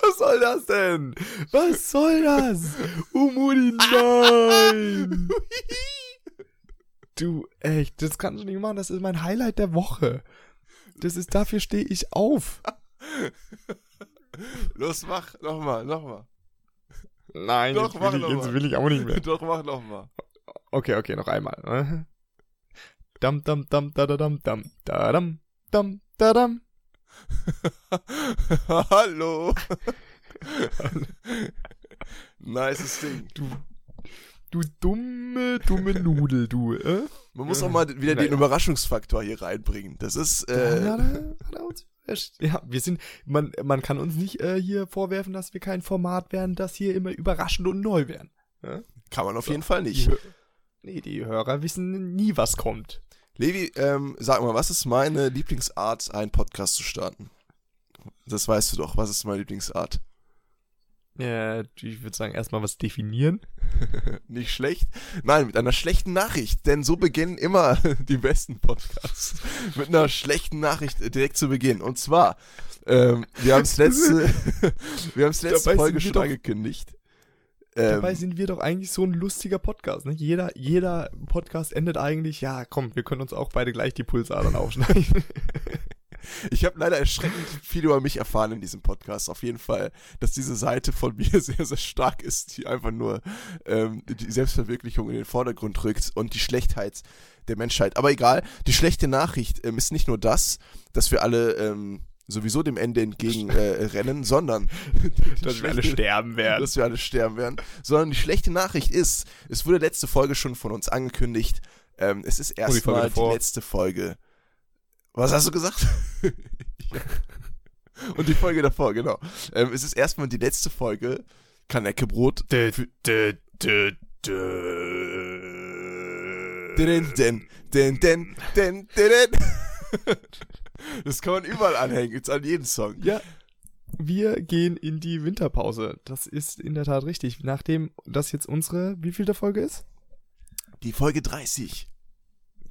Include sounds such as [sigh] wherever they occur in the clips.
Was soll das denn? Was soll das? Umudi, nein! [laughs] Du, echt, das kannst du nicht machen. Das ist mein Highlight der Woche. Das ist, dafür stehe ich auf. [laughs] Los, mach, nochmal, nochmal. Nein, Doch, jetzt, will ich, jetzt will ich auch nicht mehr. [laughs] Doch, mach nochmal. Okay, okay, noch einmal. ne? Dam, dam, dam, da, da, dam, dam, da, dam, dam, da, dam. [laughs] Hallo. nices Ding. Du, du dumme, dumme Nudel, du, äh? Man muss auch mal wieder Naja. den Überraschungsfaktor hier reinbringen. Das ist, Äh, äh, ja, wir sind, man, man kann uns nicht äh, hier vorwerfen, dass wir kein Format wären, das hier immer überraschend und neu wären. kann man auf jeden Fall nicht. Die, nee, die Hörer wissen nie, was kommt. Levi, ähm, sag mal, was ist meine Lieblingsart, einen Podcast zu starten? Das weißt du doch. Was ist meine Lieblingsart? Ja, ich würde sagen, erstmal was definieren. [laughs] Nicht schlecht? Nein, mit einer schlechten Nachricht. Denn so beginnen immer [laughs] die besten Podcasts. mit einer schlechten Nachricht direkt zu Beginn. Und zwar, ähm, wir haben es [laughs] letzte, wir haben es letzte Folge schon doch- Dabei Ähm, sind wir doch eigentlich so ein lustiger Podcast. Ne? Jeder, jeder Podcast endet eigentlich, ja, komm, wir können uns auch beide gleich die Pulsadern aufschneiden. [laughs] ich habe leider erschreckend viel über mich erfahren in diesem Podcast. Auf jeden Fall, dass diese Seite von [laughs] mir sehr, sehr stark ist, die einfach nur ähm, die Selbstverwirklichung in den Vordergrund rückt und die Schlechtheit der Menschheit. Aber egal, die schlechte Nachricht ähm, ist nicht nur das, dass wir alle ähm, sowieso dem Ende entgegen [laughs] äh, sondern die [laughs] Dass wir alle [laughs] sterben werden. dass wir alle sterben werden, sondern die schlechte Nachricht ist, es wurde letzte Folge schon von uns angekündigt, ähm, es ist Oh, die erstmal die, davor. letzte Folge. Was hast du gesagt? Und die Folge davor, genau. Ähm, es ist erstmal die letzte Folge Kaneckebrot. Dö, dö, dö, Den, den, den, den, den, den. Das kann man überall anhängen, jetzt an jeden Song. Ja, wir gehen in die Winterpause. Das ist in der Tat richtig. Nachdem das jetzt unsere, wie viel der Folge ist? Die Folge 30.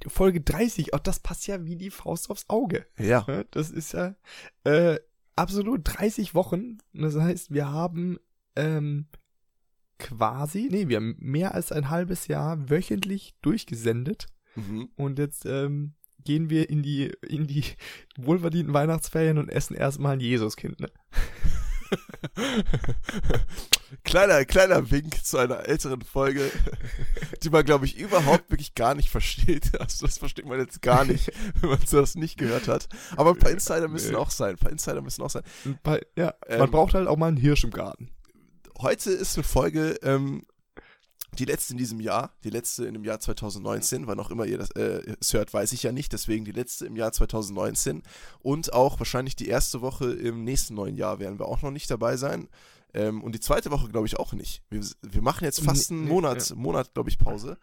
Folge 30. Auch das passt ja wie die Faust aufs Auge. Ja. Das ist ja äh, absolut 30 Wochen. Das heißt, wir haben ähm, quasi, nee, wir haben mehr als ein halbes Jahr wöchentlich durchgesendet. Mhm. Und jetzt ähm, gehen wir in die, in die wohlverdienten Weihnachtsferien und essen erstmal ein Jesuskind. Ne? [laughs] kleiner, kleiner Wink zu einer älteren Folge, die man, glaube ich, überhaupt wirklich gar nicht versteht. [laughs] Also das versteht man jetzt gar nicht, [laughs] wenn man das nicht gehört hat. Aber ein paar Insider müssen auch sein. Ein paar Insider müssen auch sein. Ein paar, ja, Ähm, man braucht halt auch mal einen Hirsch im Garten. Heute ist eine Folge, ähm, die letzte in diesem Jahr, die letzte in dem Jahr 2019, wann auch immer ihr das äh, es hört, weiß ich ja nicht, deswegen die letzte im Jahr 2019 und auch wahrscheinlich die erste Woche im nächsten neuen Jahr werden wir auch noch nicht dabei sein. Ähm, und die zweite Woche glaube ich auch nicht. Wir, wir machen jetzt fast Nee, einen nee, Monat, ja. Monat glaube ich, Pause.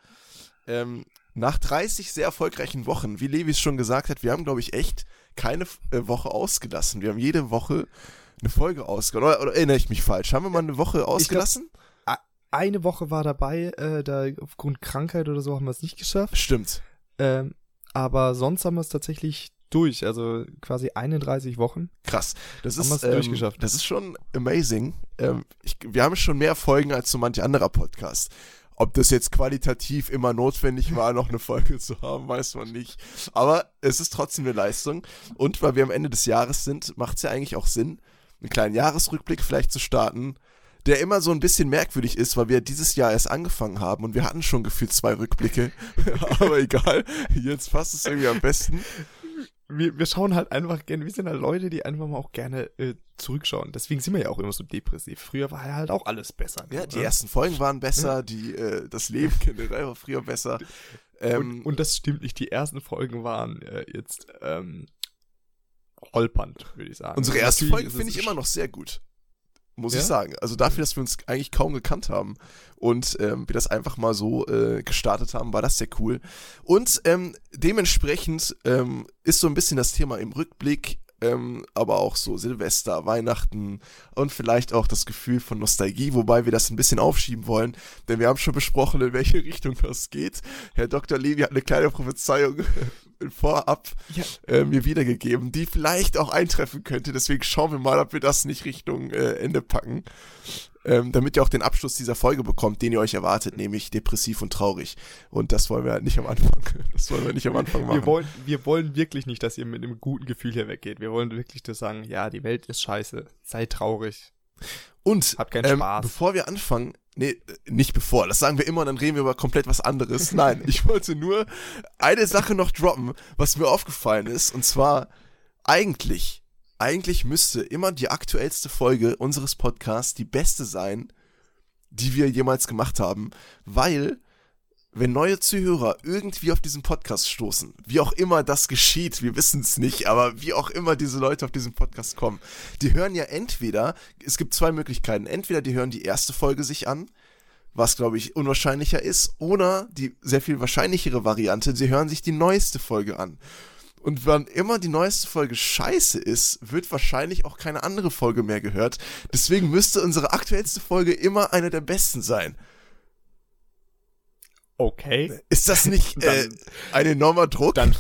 Ähm, nach 30 sehr erfolgreichen Wochen, wie Levi es schon gesagt hat, wir haben glaube ich echt keine äh, Woche ausgelassen. Wir haben jede Woche eine Folge ausgelassen. Oder, oder erinnere ich mich falsch? Haben wir mal eine Woche ausgelassen? Eine Woche war dabei, äh, da aufgrund Krankheit oder so haben wir es nicht geschafft. Stimmt. Ähm, aber sonst haben wir es tatsächlich durch, also quasi 31 Wochen. Krass. Das Haben ist, ähm, durchgeschafft. das ist schon amazing. Ähm, ich, wir haben schon mehr Folgen als so manch anderer Podcast. Ob das jetzt qualitativ immer notwendig war, noch eine Folge zu haben, weiß man nicht. Aber es ist trotzdem eine Leistung. Und weil wir am Ende des Jahres sind, macht es ja eigentlich auch Sinn, einen kleinen Jahresrückblick vielleicht zu starten, der immer so ein bisschen merkwürdig ist, weil wir dieses Jahr erst angefangen haben und wir hatten schon gefühlt zwei Rückblicke. [laughs] Aber egal, jetzt passt es irgendwie am besten. Wir, wir schauen halt einfach gerne, wir sind halt Leute, die einfach mal auch gerne äh, zurückschauen. Deswegen sind wir ja auch immer so depressiv. Früher war ja halt auch alles besser. Ja, die ne? ersten Folgen waren besser, die, äh, das Leben [laughs] generell war früher besser. Ähm, und, und das stimmt nicht, die ersten Folgen waren äh, jetzt ähm, holpernd, würde ich sagen. unsere erste Natürlich Folge finde ich immer noch sehr gut. Muss Ja? ich sagen. Also dafür, dass wir uns eigentlich kaum gekannt haben und ähm, wir das einfach mal so äh, gestartet haben, war das sehr cool. Und ähm, dementsprechend ähm, ist so ein bisschen das Thema im Rückblick ähm, aber auch so Silvester, Weihnachten und vielleicht auch das Gefühl von Nostalgie, wobei wir das ein bisschen aufschieben wollen, denn wir haben schon besprochen, in welche Richtung das geht. Herr Dr. Levi hat eine kleine Prophezeiung [laughs] vorab ja. äh, mir wiedergegeben, die vielleicht auch eintreffen könnte. Deswegen schauen wir mal, ob wir das nicht Richtung äh, Ende packen ähm, damit ihr auch den Abschluss dieser Folge bekommt, den ihr euch erwartet, nämlich depressiv und traurig. Und das wollen wir halt nicht am Anfang. [laughs] Das wollen wir nicht am Anfang machen. Wir wollen, wir wollen wirklich nicht, dass ihr mit einem guten Gefühl hier weggeht. Wir wollen wirklich nur sagen, ja, die Welt ist scheiße. Seid traurig. Und Habt keinen ähm, Spaß. bevor wir anfangen, nee, nicht bevor, das sagen wir immer, dann reden wir über komplett was anderes. [laughs] Nein, ich wollte nur eine Sache noch droppen, was mir aufgefallen ist, und zwar eigentlich eigentlich müsste immer die aktuellste Folge unseres Podcasts die beste sein, die wir jemals gemacht haben, weil wenn neue Zuhörer irgendwie auf diesen Podcast stoßen, wie auch immer das geschieht, wir wissen es nicht, aber wie auch immer diese Leute auf diesen Podcast kommen, die hören ja entweder, es gibt zwei Möglichkeiten, entweder die hören die erste Folge sich an, was glaube ich unwahrscheinlicher ist, oder die sehr viel wahrscheinlichere Variante, sie hören sich die neueste Folge an. Und wann immer die neueste Folge scheiße ist, wird wahrscheinlich auch keine andere Folge mehr gehört. Deswegen müsste unsere aktuellste Folge immer eine der besten sein. Okay. Ist das nicht [laughs] äh, ein enormer Druck? Dann,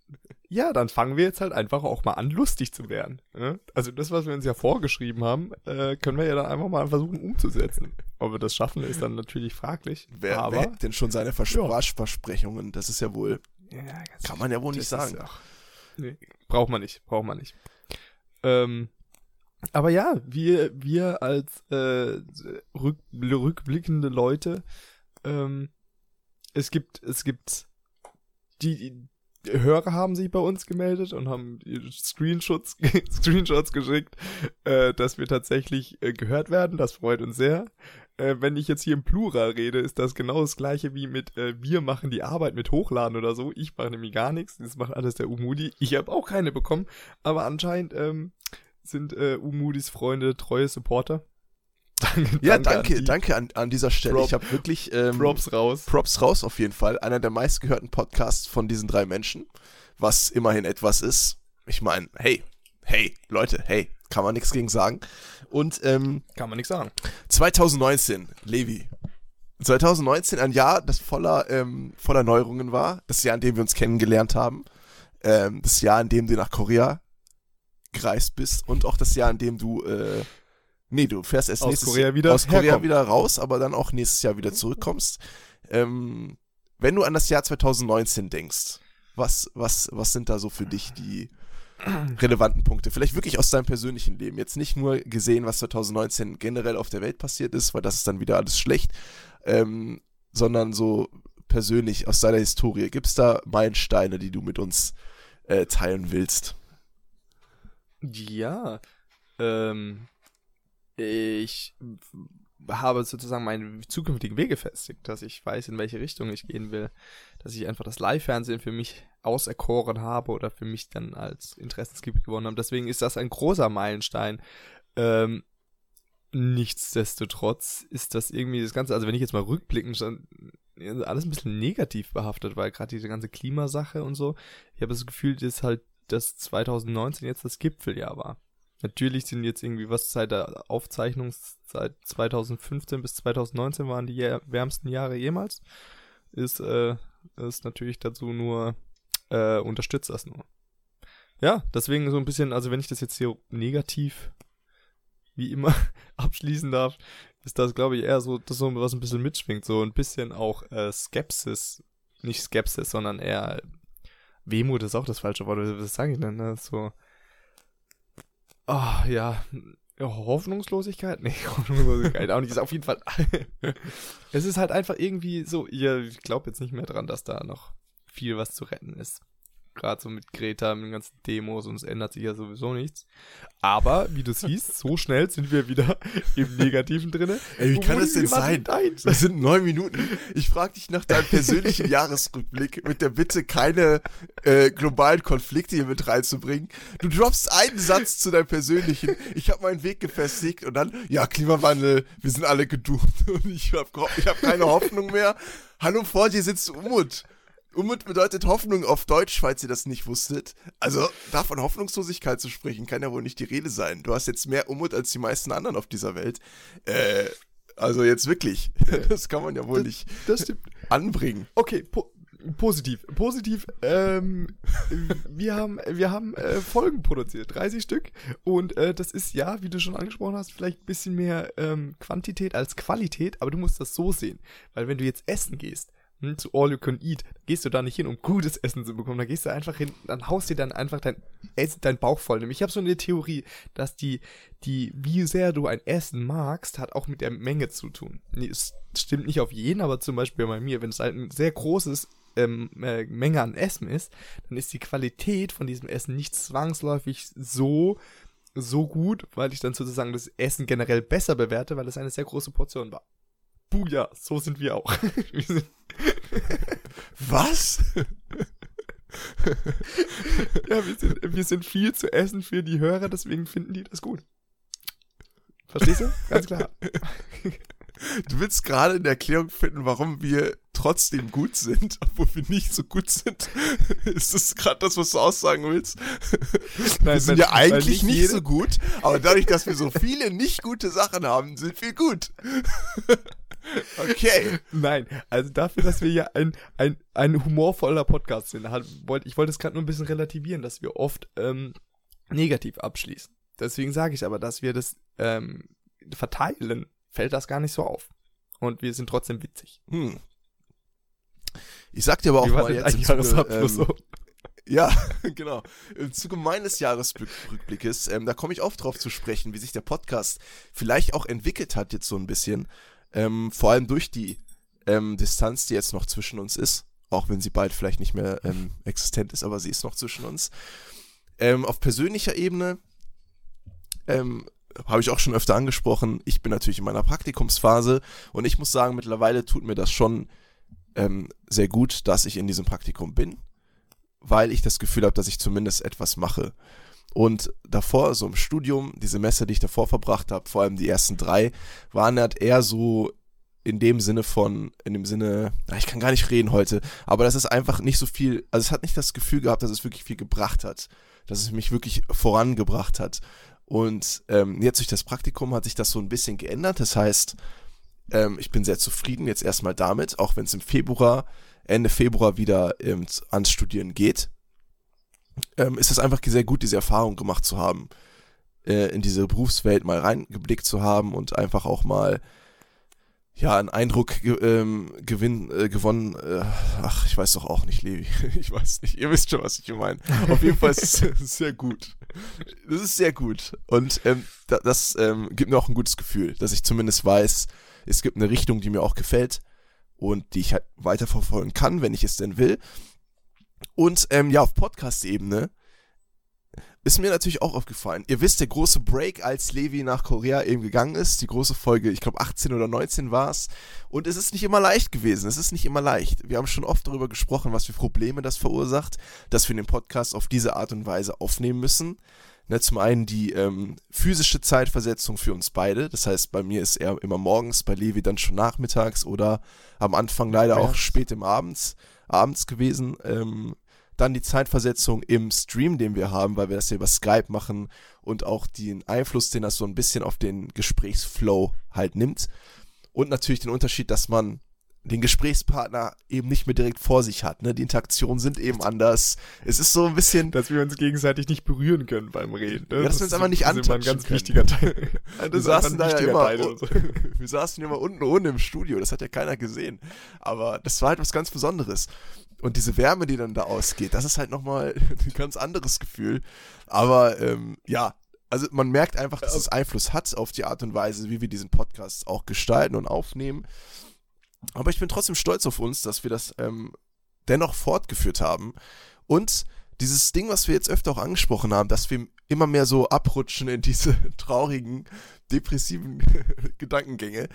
[laughs] ja, dann fangen wir jetzt halt einfach auch mal an, lustig zu werden. Ne? Also das, was wir uns ja vorgeschrieben haben, äh, können wir ja dann einfach mal versuchen umzusetzen. Ob wir das schaffen, ist dann natürlich fraglich. Wer, aber, wer denn schon seine Vers ja. Versprechungen? Das ist ja wohl ja, Kann man ja wohl nicht sagen. Auch, nee, braucht man nicht, braucht man nicht. Ähm, aber ja, wir, wir als äh, rück, rückblickende Leute, ähm, es gibt, es gibt die, die Hörer haben sich bei uns gemeldet und haben Screenshots, [laughs] Screenshots geschickt, äh, dass wir tatsächlich äh, gehört werden. Das freut uns sehr äh, wenn ich jetzt hier im Plural rede, ist das genau das gleiche wie mit äh, wir machen die Arbeit mit Hochladen oder so. Ich mache nämlich gar nichts. Das macht alles der Umudi. Ich habe auch keine bekommen. Aber anscheinend ähm, sind äh, Umudis Freunde treue Supporter. [laughs] danke, ja, danke, an danke an, an dieser Stelle. Prop, ich habe wirklich ähm, Props raus. Props raus auf jeden Fall. Einer der meistgehörten Podcasts von diesen drei Menschen, was immerhin etwas ist. Ich meine, hey, hey, Leute, hey, kann man nichts gegen sagen. Und ähm, kann man nichts sagen. 2019, Levi. 2019 ein Jahr, das voller, ähm, voller Neuerungen war. Das Jahr, in dem wir uns kennengelernt haben. Ähm, das Jahr, in dem du nach Korea gereist bist. Und auch das Jahr, in dem du, äh, nee, du fährst erst aus nächstes Korea wieder aus Korea herkommen. wieder raus, aber dann auch nächstes Jahr wieder zurückkommst. Ähm, wenn du an das Jahr 2019 denkst, was, was, was sind da so für dich die relevanten Punkte. Vielleicht wirklich aus deinem persönlichen Leben. Jetzt nicht nur gesehen, was 2019 generell auf der Welt passiert ist, weil das ist dann wieder alles schlecht, ähm, sondern so persönlich aus deiner Historie. Gibt es da Meilensteine, die du mit uns äh, teilen willst? Ja, ähm, ich habe sozusagen meinen zukünftigen Wege gefestigt, dass ich weiß, in welche Richtung ich gehen will, dass ich einfach das Live-Fernsehen für mich auserkoren habe oder für mich dann als Interessensgebiet gewonnen habe. Deswegen ist das ein großer Meilenstein. Ähm, nichtsdestotrotz ist das irgendwie das Ganze, also wenn ich jetzt mal rückblicken, schon alles ein bisschen negativ behaftet, weil gerade diese ganze Klimasache und so, ich habe das Gefühl, dass halt das 2019 jetzt das Gipfeljahr war. Natürlich sind jetzt irgendwie was seit der Aufzeichnung seit 2015 bis 2019 waren die wärmsten Jahre jemals. Ist, äh, ist natürlich dazu nur, äh, unterstützt das nur. Ja, deswegen so ein bisschen, also wenn ich das jetzt hier negativ wie immer [laughs] abschließen darf, ist das, glaube ich, eher so, das so was ein bisschen mitschwingt. So ein bisschen auch äh, Skepsis, nicht Skepsis, sondern eher Wehmut ist auch das falsche Wort. Was sage ich denn? Ne? So, oh, ja, Hoffnungslosigkeit? [laughs] Nee, Hoffnungslosigkeit auch nicht. Ist auf jeden Fall. [laughs] es ist halt einfach irgendwie so, ich glaube jetzt nicht mehr dran, dass da noch viel was zu retten ist. Gerade so mit Greta, mit den ganzen Demos und es ändert sich ja sowieso nichts. Aber, wie du siehst, [laughs] so schnell sind wir wieder [laughs] im Negativen drinne. Ey, wie kann das denn sein? [laughs] Das sind neun Minuten. Ich frage dich nach deinem persönlichen Jahresrückblick mit der Bitte, keine äh, globalen Konflikte hier mit reinzubringen. Du droppst einen Satz zu deinem persönlichen. Ich habe meinen Weg gefestigt und dann, ja, Klimawandel, wir sind alle gedoomt und ich habe ich hab keine Hoffnung mehr. Hallo, vor dir sitzt Umut. Unmut bedeutet Hoffnung auf Deutsch, falls ihr das nicht wusstet. Also, davon Hoffnungslosigkeit zu sprechen, kann ja wohl nicht die Rede sein. Du hast jetzt mehr Unmut als die meisten anderen auf dieser Welt. Äh, also jetzt wirklich. [laughs] Das kann man ja wohl Das- nicht Das anbringen. Okay, po positiv. Positiv, ähm, wir haben, wir haben äh, Folgen produziert, 30 Stück. Und äh, das ist ja, wie du schon angesprochen hast, vielleicht ein bisschen mehr ähm, Quantität als Qualität, aber du musst das so sehen. Weil wenn du jetzt essen gehst, hm, zu All You Can Eat, gehst du da nicht hin, um gutes Essen zu bekommen. Da gehst du einfach hin, dann haust dir dann einfach dein, Essen, dein Bauch voll. Nämlich, ich habe so eine Theorie, dass die, die, wie sehr du ein Essen magst, hat auch mit der Menge zu tun. Nee, es stimmt nicht auf jeden, aber zum Beispiel bei mir, wenn es halt ein sehr großes ähm, äh, Menge an Essen ist, dann ist die Qualität von diesem Essen nicht zwangsläufig so so gut, weil ich dann sozusagen das Essen generell besser bewerte, weil es eine sehr große Portion war. Buja, so sind wir auch. [laughs] wir sind, Was? ja, wir sind, wir sind viel zu essen für die Hörer, deswegen finden die das gut. Verstehst du? Ganz klar. Du willst gerade eine Erklärung finden, warum wir trotzdem gut sind, obwohl wir nicht so gut sind. Ist das gerade das, was du aussagen willst? wir sind ja eigentlich nicht, jede- so gut, aber dadurch, dass wir so viele nicht gute Sachen haben, sind wir gut. Okay. [laughs] Nein, also dafür, dass wir ja ein, ein, ein humorvoller Podcast sind, wollt, ich wollte es gerade nur ein bisschen relativieren, dass wir oft ähm, negativ abschließen. Deswegen sage ich aber, dass wir das ähm, verteilen, fällt das gar nicht so auf. Und wir sind trotzdem witzig. Hm. Ich sag dir aber auch mal jetzt im Zuge, Jahresabschluss ähm, so? Ja, [laughs] genau. Im Zuge meines Jahresrückblickes, ähm, da komme ich oft drauf zu sprechen, wie sich der Podcast vielleicht auch entwickelt hat jetzt so ein bisschen. Ähm, vor allem durch die ähm, Distanz, die jetzt noch zwischen uns ist. Auch wenn sie bald vielleicht nicht mehr ähm, existent ist, aber sie ist noch zwischen uns. Ähm, auf persönlicher Ebene ähm, habe ich auch schon öfter angesprochen. Ich bin natürlich in meiner Praktikumsphase und ich muss sagen, mittlerweile tut mir das schon ähm, sehr gut, dass ich in diesem Praktikum bin weil ich das Gefühl habe, dass ich zumindest etwas mache. Und davor, so im Studium, die Semester, die ich davor verbracht habe, vor allem die ersten drei, waren halt eher so in dem Sinne von, in dem Sinne, ich kann gar nicht reden heute, aber das ist einfach nicht so viel, also es hat nicht das Gefühl gehabt, dass es wirklich viel gebracht hat, dass es mich wirklich vorangebracht hat. Und ähm, jetzt durch das Praktikum hat sich das so ein bisschen geändert. Das heißt, ähm, ich bin sehr zufrieden jetzt erstmal damit, auch wenn es im Februar Ende Februar wieder ähm, ans Studieren geht, ähm, ist es einfach sehr gut, diese Erfahrung gemacht zu haben, äh, in diese Berufswelt mal reingeblickt zu haben und einfach auch mal ja einen Eindruck ähm, gewinn, äh, gewonnen. Äh, ach, ich weiß doch auch nicht, Levi. [laughs] Ich weiß nicht. Ihr wisst schon, was ich meine. Auf jeden Fall ist es [laughs] sehr gut. Das ist sehr gut. Und ähm, da, das ähm, gibt mir auch ein gutes Gefühl, dass ich zumindest weiß, es gibt eine Richtung, die mir auch gefällt und die ich halt weiterverfolgen kann, wenn ich es denn will. Und ähm, ja, auf Podcast-Ebene ist mir natürlich auch aufgefallen. Ihr wisst, der große Break, als Levi nach Korea eben gegangen ist, die große Folge, ich glaube 18 oder 19 war es. Und es ist nicht immer leicht gewesen. Es ist nicht immer leicht. Wir haben schon oft darüber gesprochen, was für Probleme das verursacht, dass wir den Podcast auf diese Art und Weise aufnehmen müssen. Ne, zum einen die ähm, physische Zeitversetzung für uns beide. Das heißt, bei mir ist er immer morgens, bei Levi dann schon nachmittags oder am Anfang leider auch Ja. spät im Abends, abends gewesen. Ähm, dann die Zeitversetzung im Stream, den wir haben, weil wir das ja über Skype machen und auch den Einfluss, den das so ein bisschen auf den Gesprächsflow halt nimmt. Und natürlich den Unterschied, dass man den Gesprächspartner eben nicht mehr direkt vor sich hat. Ne? Die Interaktionen sind eben anders. Es ist so ein bisschen Dass wir uns gegenseitig nicht berühren können beim Reden. Ne? Ja, dass wir uns einfach nicht das ist ein antatschen ganz können. wichtiger Teil. Das [laughs] wir saßen da ja immer, so. [laughs] wir saßen immer unten ohne im Studio, das hat ja keiner gesehen. Aber das war halt was ganz Besonderes. Und diese Wärme, die dann da ausgeht, das ist halt nochmal [laughs] ein ganz anderes Gefühl. Aber ähm, ja, also man merkt einfach, dass es Einfluss hat auf die Art und Weise, wie wir diesen Podcast auch gestalten und aufnehmen. Aber ich bin trotzdem stolz auf uns, dass wir das ähm, dennoch fortgeführt haben. Und dieses Ding, was wir jetzt öfter auch angesprochen haben, dass wir immer mehr so abrutschen in diese [laughs] traurigen, depressiven [laughs] Gedankengänge,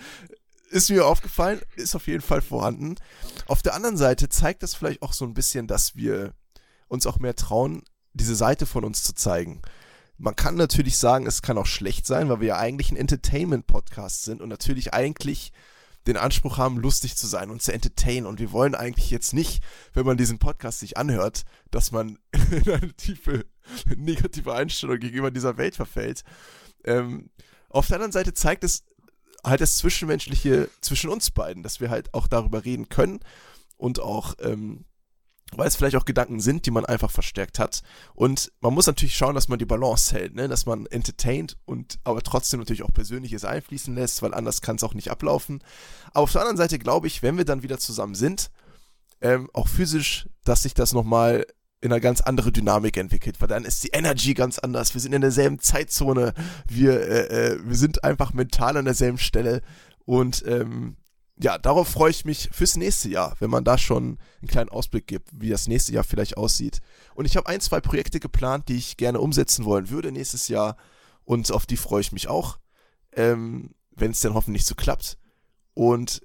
ist mir aufgefallen, ist auf jeden Fall vorhanden. Auf der anderen Seite zeigt das vielleicht auch so ein bisschen, dass wir uns auch mehr trauen, diese Seite von uns zu zeigen. Man kann natürlich sagen, es kann auch schlecht sein, weil wir ja eigentlich ein Entertainment-Podcast sind und natürlich eigentlich den Anspruch haben, lustig zu sein und zu entertainen. Und wir wollen eigentlich jetzt nicht, wenn man diesen Podcast sich anhört, dass man [laughs] in eine tiefe negative Einstellung gegenüber dieser Welt verfällt. Ähm, auf der anderen Seite zeigt es halt das Zwischenmenschliche zwischen uns beiden, dass wir halt auch darüber reden können und auch ähm, weil es vielleicht auch Gedanken sind, die man einfach verstärkt hat. Und man muss natürlich schauen, dass man die Balance hält, ne? dass man entertaint und aber trotzdem natürlich auch Persönliches einfließen lässt, weil anders kann es auch nicht ablaufen. Aber auf der anderen Seite glaube ich, wenn wir dann wieder zusammen sind, ähm, auch physisch, dass sich das nochmal in eine ganz andere Dynamik entwickelt, weil dann ist die Energy ganz anders. Wir sind in derselben Zeitzone, wir, äh, äh, wir sind einfach mental an derselben Stelle und ähm, ja, darauf freue ich mich fürs nächste Jahr, wenn man da schon einen kleinen Ausblick gibt, wie das nächste Jahr vielleicht aussieht. Und ich habe ein, zwei Projekte geplant, die ich gerne umsetzen wollen würde nächstes Jahr. Und auf die freue ich mich auch, ähm, wenn es dann hoffentlich so klappt. Und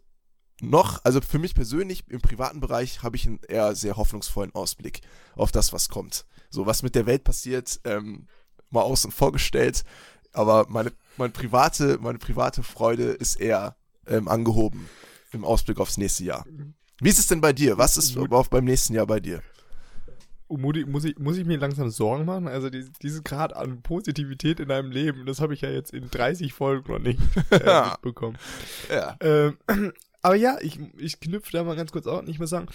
noch, also für mich persönlich im privaten Bereich habe ich einen eher sehr hoffnungsvollen Ausblick auf das, was kommt. So, was mit der Welt passiert, ähm, mal außen vorgestellt. Aber meine, meine, private, meine private Freude ist eher ähm, angehoben im Ausblick aufs nächste Jahr. Wie ist es denn bei dir? Was ist auf beim nächsten Jahr bei dir? Oh, muss ich, muss ich mir langsam Sorgen machen? Also die, dieses Grad an Positivität in deinem Leben, das habe ich ja jetzt in 30 Folgen noch nicht äh, [laughs] mitbekommen. Ja. Ähm, [clears throat] aber ja, ich, ich knüpfe da mal ganz kurz auf und ich muss sagen,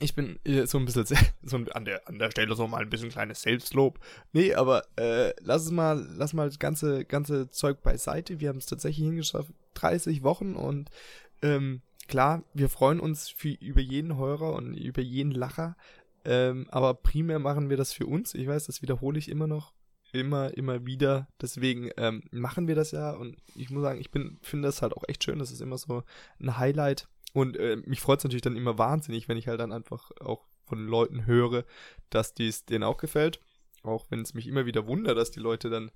ich bin äh, so ein bisschen [laughs] so an der an der Stelle so mal ein bisschen kleines Selbstlob. Nee, aber äh, lass es mal, lass mal das ganze ganze Zeug beiseite. Wir haben es tatsächlich hingeschafft, 30 Wochen und ähm, klar, wir freuen uns für, über jeden Hörer und über jeden Lacher. Ähm, aber primär machen wir das für uns. Ich weiß, das wiederhole ich immer noch, immer, immer wieder. Deswegen ähm, machen wir das ja und ich muss sagen, ich bin finde das halt auch echt schön. Das ist immer so ein Highlight und äh, mich freut es natürlich dann immer wahnsinnig, wenn ich halt dann einfach auch von Leuten höre, dass dies denen auch gefällt. Auch wenn es mich immer wieder wundert, dass die Leute dann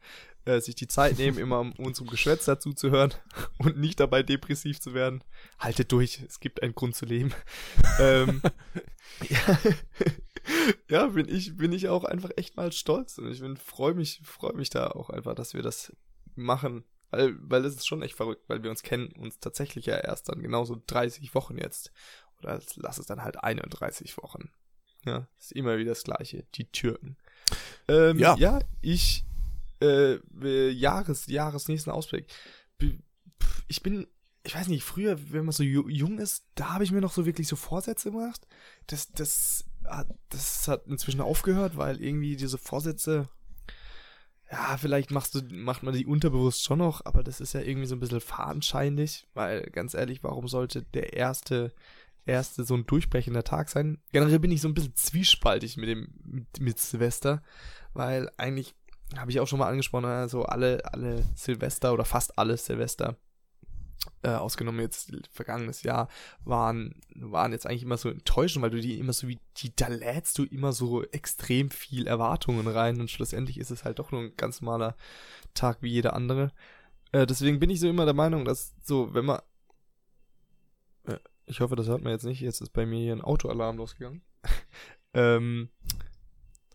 äh, sich die Zeit nehmen, immer um unserem Geschwätz dazu zu hören [laughs] und nicht dabei depressiv zu werden. Haltet durch, es gibt einen Grund zu leben. [laughs] ähm, ja, [laughs] ja, bin ich, bin ich auch einfach echt mal stolz und ich freue mich, freue mich da auch einfach, dass wir das machen weil, weil es ist schon echt verrückt, weil wir uns kennen uns tatsächlich ja erst dann genauso 30 Wochen jetzt. Oder lass es dann halt 31 Wochen. Ja, ist immer wieder das Gleiche. Die Türken. Ähm, ja. ja, ich, äh, Jahres, Jahres nächsten Ausblick. Ich bin, ich weiß nicht, früher, wenn man so jung ist, da habe ich mir noch so wirklich so Vorsätze gemacht. Das, das, das hat inzwischen aufgehört, weil irgendwie diese Vorsätze ja, vielleicht machst du, macht man die unterbewusst schon noch, aber das ist ja irgendwie so ein bisschen fadenscheinlich, weil ganz ehrlich, warum sollte der erste, erste so ein durchbrechender Tag sein? Generell bin ich so ein bisschen zwiespaltig mit dem, mit, mit Silvester, weil eigentlich habe ich auch schon mal angesprochen, also alle, alle Silvester oder fast alle Silvester äh, ausgenommen jetzt vergangenes Jahr, waren, waren jetzt eigentlich immer so enttäuschend, weil du die immer so wie, die, da lädst du immer so extrem viel Erwartungen rein und schlussendlich ist es halt doch nur ein ganz normaler Tag wie jeder andere. Äh, deswegen bin ich so immer der Meinung, dass so, wenn man, äh, ich hoffe, das hört man jetzt nicht, jetzt ist bei mir hier ein Autoalarm losgegangen. [laughs] ähm,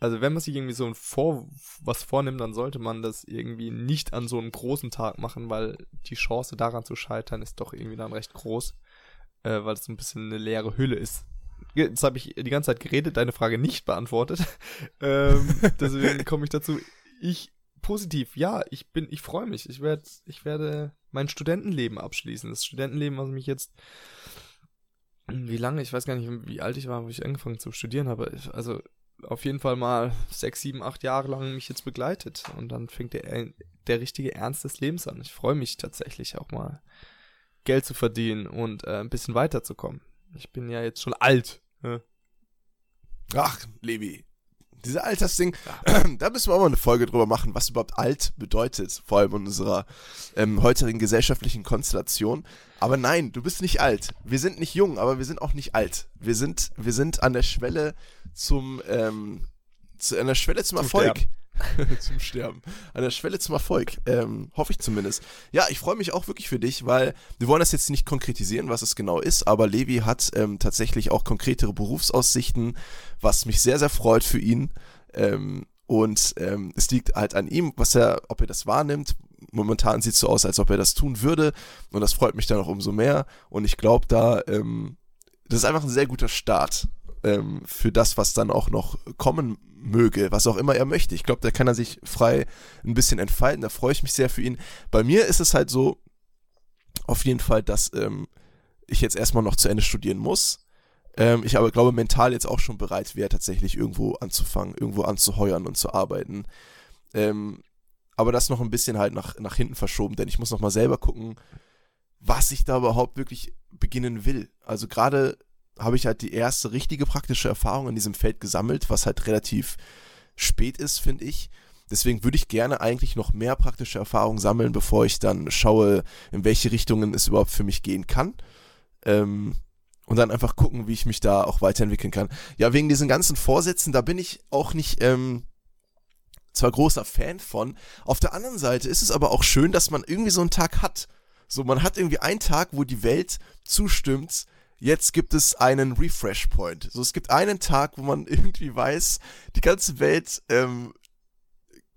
also wenn man sich irgendwie so ein Vor was vornimmt, dann sollte man das irgendwie nicht an so einem großen Tag machen, weil die Chance daran zu scheitern ist doch irgendwie dann recht groß, äh, weil es ein bisschen eine leere Hülle ist. Jetzt habe ich die ganze Zeit geredet, deine Frage nicht beantwortet. [laughs] ähm, deswegen [laughs] komme ich dazu. Ich positiv, ja, ich bin, ich freue mich. Ich werde, ich werde mein Studentenleben abschließen. Das Studentenleben, was mich jetzt wie lange, ich weiß gar nicht, wie alt ich war, wo ich angefangen zu studieren habe. Also auf jeden Fall mal sechs, sieben, acht Jahre lang mich jetzt begleitet. Und dann fängt der, der richtige Ernst des Lebens an. Ich freue mich tatsächlich auch mal Geld zu verdienen und äh, ein bisschen weiterzukommen. Ich bin ja jetzt schon alt. Ne? Ach, Levi, diese Altersding, ja. [clears throat] da müssen wir auch mal eine Folge drüber machen, was überhaupt alt bedeutet, vor allem in unserer ähm, heutigen gesellschaftlichen Konstellation. Aber nein, du bist nicht alt. Wir sind nicht jung, aber wir sind auch nicht alt. Wir sind, wir sind an der Schwelle zum, ähm, zu, an der Schwelle zum, zum Erfolg. Sterben. [laughs] zum Sterben. An der Schwelle zum Erfolg. Ähm, hoffe ich zumindest. Ja, ich freue mich auch wirklich für dich, weil wir wollen das jetzt nicht konkretisieren, was es genau ist, aber Levi hat ähm, tatsächlich auch konkretere Berufsaussichten, was mich sehr, sehr freut für ihn. Ähm, und ähm, es liegt halt an ihm, was er, ob er das wahrnimmt, momentan sieht es so aus, als ob er das tun würde. Und das freut mich dann auch umso mehr. Und ich glaube, da, ähm, das ist einfach ein sehr guter Start ähm, für das, was dann auch noch kommen möge, was auch immer er möchte. Ich glaube, da kann er sich frei ein bisschen entfalten. Da freue ich mich sehr für ihn. Bei mir ist es halt so, auf jeden Fall, dass ähm, ich jetzt erstmal noch zu Ende studieren muss. Ähm, ich aber glaube, mental jetzt auch schon bereit wäre, tatsächlich irgendwo anzufangen, irgendwo anzuheuern und zu arbeiten. Ähm, aber das noch ein bisschen halt nach, nach hinten verschoben, denn ich muss noch mal selber gucken, was ich da überhaupt wirklich beginnen will. Also gerade habe ich halt die erste richtige praktische Erfahrung in diesem Feld gesammelt, was halt relativ spät ist, finde ich. Deswegen würde ich gerne eigentlich noch mehr praktische Erfahrung sammeln, bevor ich dann schaue, in welche Richtungen es überhaupt für mich gehen kann. Ähm, und dann einfach gucken, wie ich mich da auch weiterentwickeln kann. Ja, wegen diesen ganzen Vorsätzen, da bin ich auch nicht ähm, zwar großer Fan von. Auf der anderen Seite ist es aber auch schön, dass man irgendwie so einen Tag hat. So, man hat irgendwie einen Tag, wo die Welt zustimmt, jetzt gibt es einen Refresh Point. So, es gibt einen Tag, wo man [laughs] irgendwie weiß, die ganze Welt ähm,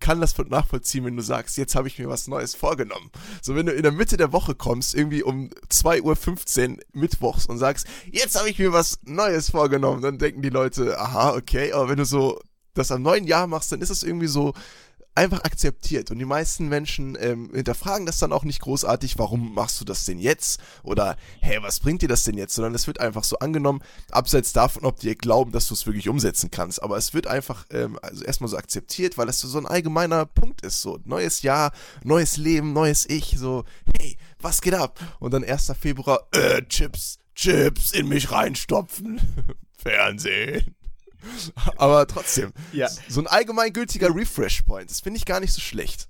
kann das nachvollziehen, wenn du sagst, jetzt habe ich mir was Neues vorgenommen. So, wenn du in der Mitte der Woche kommst, irgendwie um 2.15 Uhr mittwochs und sagst, jetzt habe ich mir was Neues vorgenommen, dann denken die Leute, aha, okay, aber wenn du so das am neuen Jahr machst, dann ist es irgendwie so, einfach akzeptiert. Und die meisten Menschen ähm, hinterfragen das dann auch nicht großartig, warum machst du das denn jetzt? Oder, hey, was bringt dir das denn jetzt? Sondern es wird einfach so angenommen, abseits davon, ob die glauben, dass du es wirklich umsetzen kannst. Aber es wird einfach ähm, also erstmal so akzeptiert, weil das so ein allgemeiner Punkt ist. So, neues Jahr, neues Leben, neues Ich. So, hey, was geht ab? Und dann 1. Februar, äh, Chips, Chips in mich reinstopfen. [laughs] Fernsehen. [laughs] Aber trotzdem, ja. so ein allgemeingültiger Refresh-Point, das finde ich gar nicht so schlecht.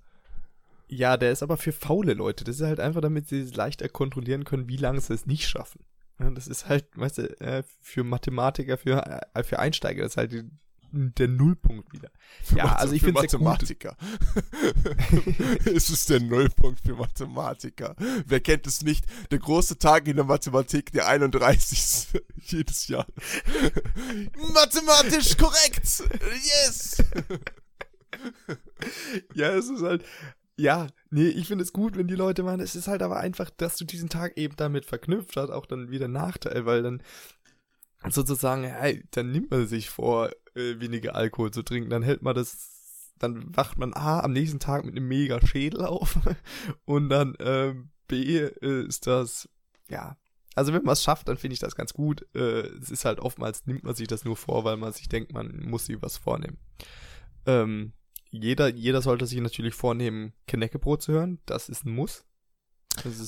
Ja, der ist aber für faule Leute. Das ist halt einfach, damit sie es leichter kontrollieren können, wie lange sie es nicht schaffen. Das ist halt, weißt du, äh, für Mathematiker, für, äh, für Einsteiger, das ist halt die der Nullpunkt wieder. Für ja, also ich finde Mathematiker. [laughs] es ist der Nullpunkt für Mathematiker. Wer kennt es nicht? Der große Tag in der Mathematik, der 31. [laughs] jedes Jahr. [laughs] Mathematisch korrekt. Yes. ja, es ist halt ja, nee, ich finde es gut, wenn die Leute machen. Es ist halt aber einfach, dass du diesen Tag eben damit verknüpft hast, auch dann wieder Nachteil, weil dann sozusagen, hey, dann nimmt man sich vor, äh, weniger Alkohol zu trinken. Dann hält man das, dann wacht man A am nächsten Tag mit einem mega Schädel auf [laughs] und dann äh, B ist das, ja, also wenn man es schafft, dann finde ich das ganz gut. Äh, es ist halt oftmals, nimmt man sich das nur vor, weil man sich denkt, man muss sich was vornehmen. Ähm, jeder, jeder sollte sich natürlich vornehmen, Keneckebrot zu hören. Das ist ein Muss.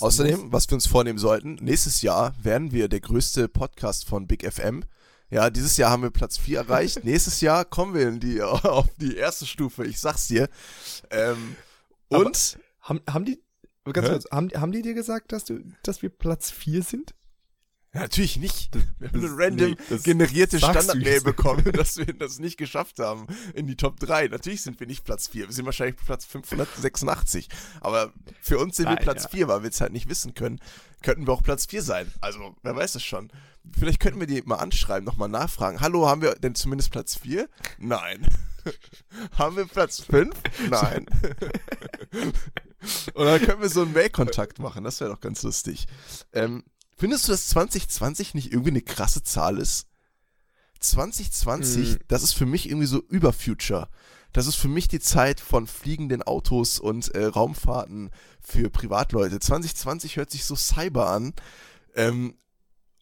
Außerdem, was wir uns vornehmen sollten, nächstes Jahr werden wir der größte Podcast von Big FM. Ja, dieses Jahr haben wir Platz 4 erreicht. [laughs] Nächstes Jahr kommen wir in die, [laughs] auf die erste Stufe, ich sag's dir. Ähm, und. haben, haben die, ganz kurz, haben, haben die dir gesagt, dass du, dass wir Platz 4 sind? Ja, natürlich nicht. Wir haben eine random nee, generierte Standard-Mail bekommen, [laughs] dass wir das nicht geschafft haben in die Top 3. Natürlich sind wir nicht Platz 4. Wir sind wahrscheinlich Platz 586. Aber für uns sind Nein, wir Platz ja. 4, weil wir es halt nicht wissen können. Könnten wir auch Platz 4 sein. Also, wer weiß es schon. Vielleicht könnten wir die mal anschreiben, nochmal nachfragen. Hallo, haben wir denn zumindest Platz 4? Nein. [laughs] haben wir Platz 5? Nein. [laughs] Und dann können wir so einen Mail-Kontakt machen. Das wäre doch ganz lustig. Ähm, Findest du, dass 2020 nicht irgendwie eine krasse Zahl ist? 2020, mhm. das ist für mich irgendwie so Überfuture. Das ist für mich die Zeit von fliegenden Autos und äh, Raumfahrten für Privatleute. 2020 hört sich so cyber an. Ähm,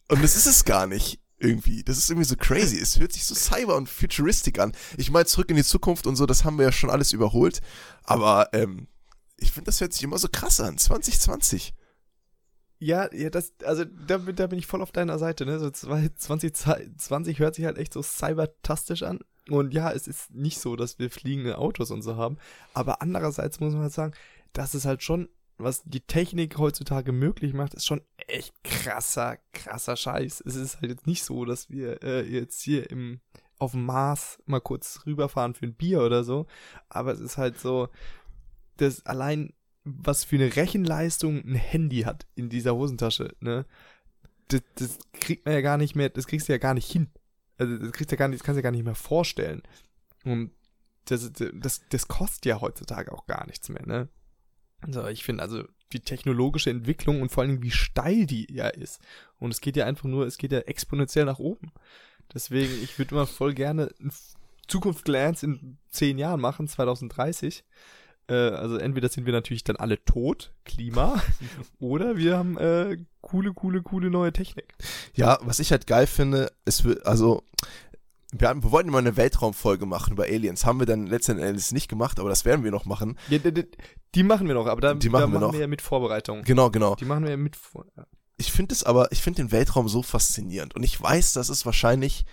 und das ist es gar nicht irgendwie. Das ist irgendwie so crazy. Es hört sich so cyber und futuristic an. Ich meine, zurück in die Zukunft und so, das haben wir ja schon alles überholt. Aber ähm, ich finde, das hört sich immer so krass an. 2020. Ja, ja, das, also da, da bin ich voll auf deiner Seite, ne? So 2020 hört sich halt echt so cybertastisch an. Und ja, es ist nicht so, dass wir fliegende Autos und so haben. Aber andererseits muss man halt sagen, dass es halt schon, was die Technik heutzutage möglich macht, ist schon echt krasser, krasser Scheiß. Es ist halt jetzt nicht so, dass wir äh, jetzt hier im, auf dem Mars mal kurz rüberfahren für ein Bier oder so. Aber es ist halt so, dass allein was für eine Rechenleistung ein Handy hat in dieser Hosentasche, ne? Das, das kriegt man ja gar nicht mehr, das kriegst du ja gar nicht hin. Also das kriegst du ja gar nicht, das kannst du ja gar nicht mehr vorstellen. Und das, das, das kostet ja heutzutage auch gar nichts mehr, ne? Also ich finde also die technologische Entwicklung und vor allen Dingen wie steil die ja ist. Und es geht ja einfach nur, es geht ja exponentiell nach oben. Deswegen, ich würde immer voll gerne Zukunft-Glance in zehn Jahren machen, 2030. Äh, also entweder sind wir natürlich dann alle tot, Klima, [laughs] oder wir haben äh, coole, coole, coole neue Technik. Ja, was ich halt geil finde, ist, also wir, haben, wir wollten immer eine Weltraumfolge machen über Aliens. Haben wir dann letztendlich nicht gemacht, aber das werden wir noch machen. Ja, die, die, machen wir noch, aber da, die machen, da wir, machen wir ja mit Vorbereitung. Genau, genau. Die machen wir ja mit vor. Ja. Ich finde es aber, ich finde den Weltraum so faszinierend und ich weiß, dass es wahrscheinlich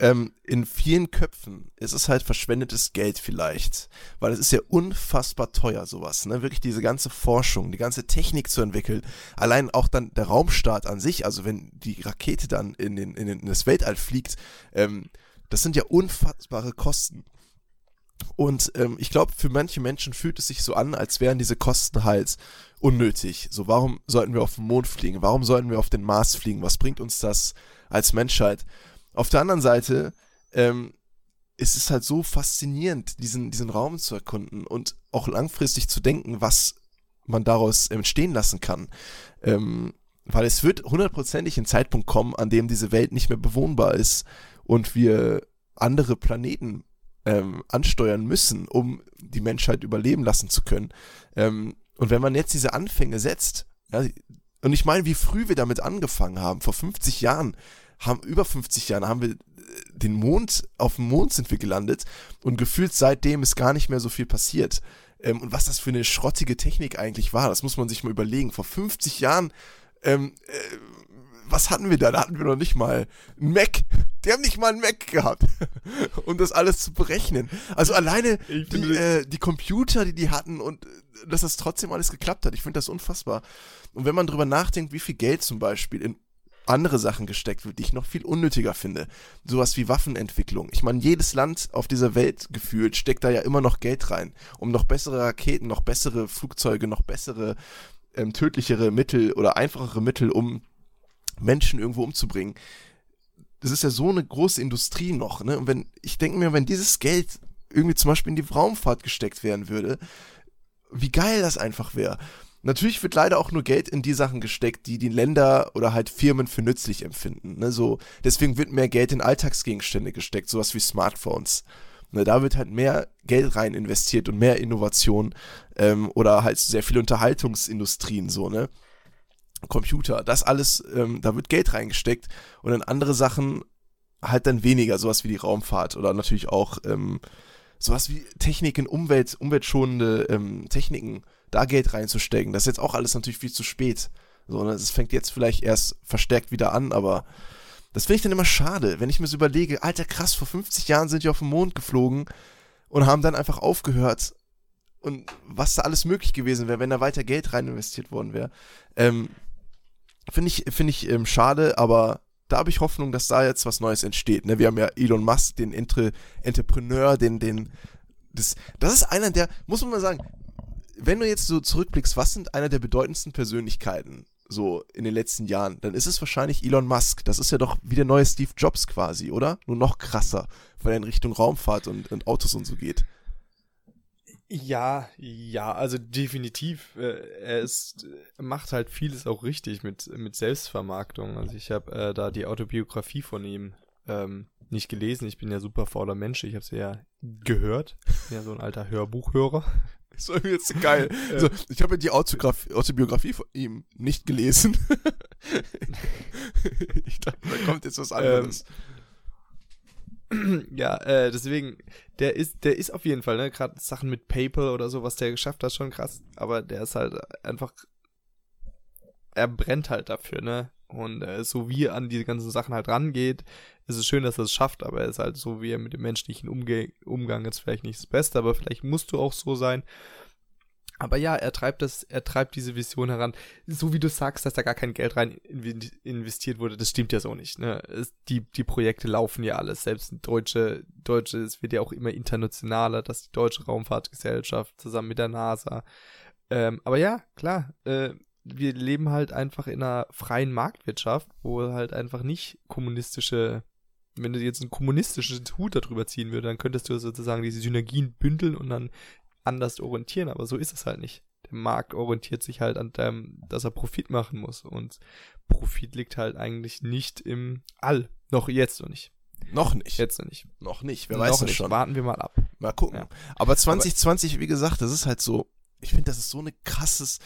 ähm, in vielen Köpfen ist es halt verschwendetes Geld vielleicht, weil es ist ja unfassbar teuer sowas, ne? Wirklich diese ganze Forschung, die ganze Technik zu entwickeln, allein auch dann der Raumstart an sich, also wenn die Rakete dann in, den, in, den, in das Weltall fliegt, ähm, das sind ja unfassbare Kosten. Und ähm, ich glaube, für manche Menschen fühlt es sich so an, als wären diese Kosten halt unnötig. So, warum sollten wir auf den Mond fliegen? Warum sollten wir auf den Mars fliegen? Was bringt uns das als Menschheit? Auf der anderen Seite ähm, ist es halt so faszinierend, diesen, diesen Raum zu erkunden und auch langfristig zu denken, was man daraus entstehen lassen kann. Ähm, weil es wird hundertprozentig ein Zeitpunkt kommen, an dem diese Welt nicht mehr bewohnbar ist und wir andere Planeten ähm, ansteuern müssen, um die Menschheit überleben lassen zu können. Ähm, und wenn man jetzt diese Anfänge setzt, ja, und ich meine, wie früh wir damit angefangen haben, vor 50 Jahren, haben über 50 Jahren haben wir äh, den Mond, auf dem Mond sind wir gelandet und gefühlt seitdem ist gar nicht mehr so viel passiert. Ähm, und was das für eine schrottige Technik eigentlich war, das muss man sich mal überlegen. Vor 50 Jahren, ähm, äh, was hatten wir da? Da hatten wir noch nicht mal ein Mac. Die haben nicht mal ein Mac gehabt, [laughs] um das alles zu berechnen. Also alleine die, äh, die Computer, die die hatten und äh, dass das trotzdem alles geklappt hat. Ich finde das unfassbar. Und wenn man drüber nachdenkt, wie viel Geld zum Beispiel in andere Sachen gesteckt wird, die ich noch viel unnötiger finde. Sowas wie Waffenentwicklung. Ich meine, jedes Land auf dieser Welt gefühlt steckt da ja immer noch Geld rein, um noch bessere Raketen, noch bessere Flugzeuge, noch bessere, ähm, tödlichere Mittel oder einfachere Mittel, um Menschen irgendwo umzubringen. Das ist ja so eine große Industrie noch, ne? Und wenn, ich denke mir, wenn dieses Geld irgendwie zum Beispiel in die Raumfahrt gesteckt werden würde, wie geil das einfach wäre. Natürlich wird leider auch nur Geld in die Sachen gesteckt, die die Länder oder halt Firmen für nützlich empfinden. Ne? So, deswegen wird mehr Geld in Alltagsgegenstände gesteckt, sowas wie Smartphones. Ne, da wird halt mehr Geld rein investiert und mehr Innovation ähm, oder halt sehr viele Unterhaltungsindustrien so, ne? Computer, das alles, ähm, da wird Geld reingesteckt und in andere Sachen halt dann weniger, sowas wie die Raumfahrt oder natürlich auch ähm, sowas wie Techniken, Umwelt, umweltschonende ähm, Techniken da Geld reinzustecken. Das ist jetzt auch alles natürlich viel zu spät. So, ne? Es fängt jetzt vielleicht erst verstärkt wieder an, aber das finde ich dann immer schade, wenn ich mir so überlege, alter krass, vor 50 Jahren sind die auf den Mond geflogen und haben dann einfach aufgehört und was da alles möglich gewesen wäre, wenn da weiter Geld rein investiert worden wäre. Ähm, finde ich, finde ich ähm, schade, aber da habe ich Hoffnung, dass da jetzt was Neues entsteht. Ne? Wir haben ja Elon Musk, den Entre Entrepreneur, den, den, das, das ist einer der, muss man mal sagen, wenn du jetzt so zurückblickst, was sind einer der bedeutendsten Persönlichkeiten so in den letzten Jahren, dann ist es wahrscheinlich Elon Musk. Das ist ja doch wie der neue Steve Jobs quasi, oder? Nur noch krasser, weil er in Richtung Raumfahrt und, und Autos und so geht. Ja, ja, also definitiv. Äh, er ist, macht halt vieles auch richtig mit, mit Selbstvermarktung. Also ich habe äh, da die Autobiografie von ihm ähm, nicht gelesen. Ich bin ja super fauler Mensch. Ich habe sie ja gehört. Bin ja so ein alter Hörbuchhörer. Das war mir jetzt geil. [laughs] So, ich habe ja die Autobiografie von ihm nicht gelesen. [laughs] ich dachte, da kommt jetzt was anderes. Ähm, [clears throat] ja, äh, deswegen, der ist, der ist auf jeden Fall, ne, gerade Sachen mit PayPal oder so, was der geschafft hat, schon krass. Aber der ist halt einfach, er brennt halt dafür, ne? Und äh, so wie er an diese ganzen Sachen halt rangeht, ist es schön, dass er es schafft, aber er ist halt so, wie er mit dem menschlichen Umge Umgang jetzt vielleicht nicht das Beste, aber vielleicht musst du auch so sein. Aber ja, er treibt das, er treibt diese Vision heran. So wie du sagst, dass da gar kein Geld rein investiert wurde, das stimmt ja so nicht. Ne? Es, die, die Projekte laufen ja alles. Selbst deutsche, deutsche, es wird ja auch immer internationaler, dass die deutsche Raumfahrtgesellschaft zusammen mit der NASA. Ähm, aber ja, klar, äh, wir leben halt einfach in einer freien Marktwirtschaft, wo halt einfach nicht kommunistische, wenn du jetzt ein kommunistisches Hut darüber ziehen würdest, dann könntest du sozusagen diese Synergien bündeln und dann anders orientieren, aber so ist es halt nicht. der Markt orientiert sich halt an dem, dass er Profit machen muss. Und Profit liegt halt eigentlich nicht im All. Noch jetzt noch nicht. Noch nicht. Jetzt noch nicht. Noch nicht. Wer weiß das schon. Warten wir mal ab. Mal gucken. Ja. Aber 2020, Aber, wie gesagt, das ist halt so, ich finde, das ist so eine krasses,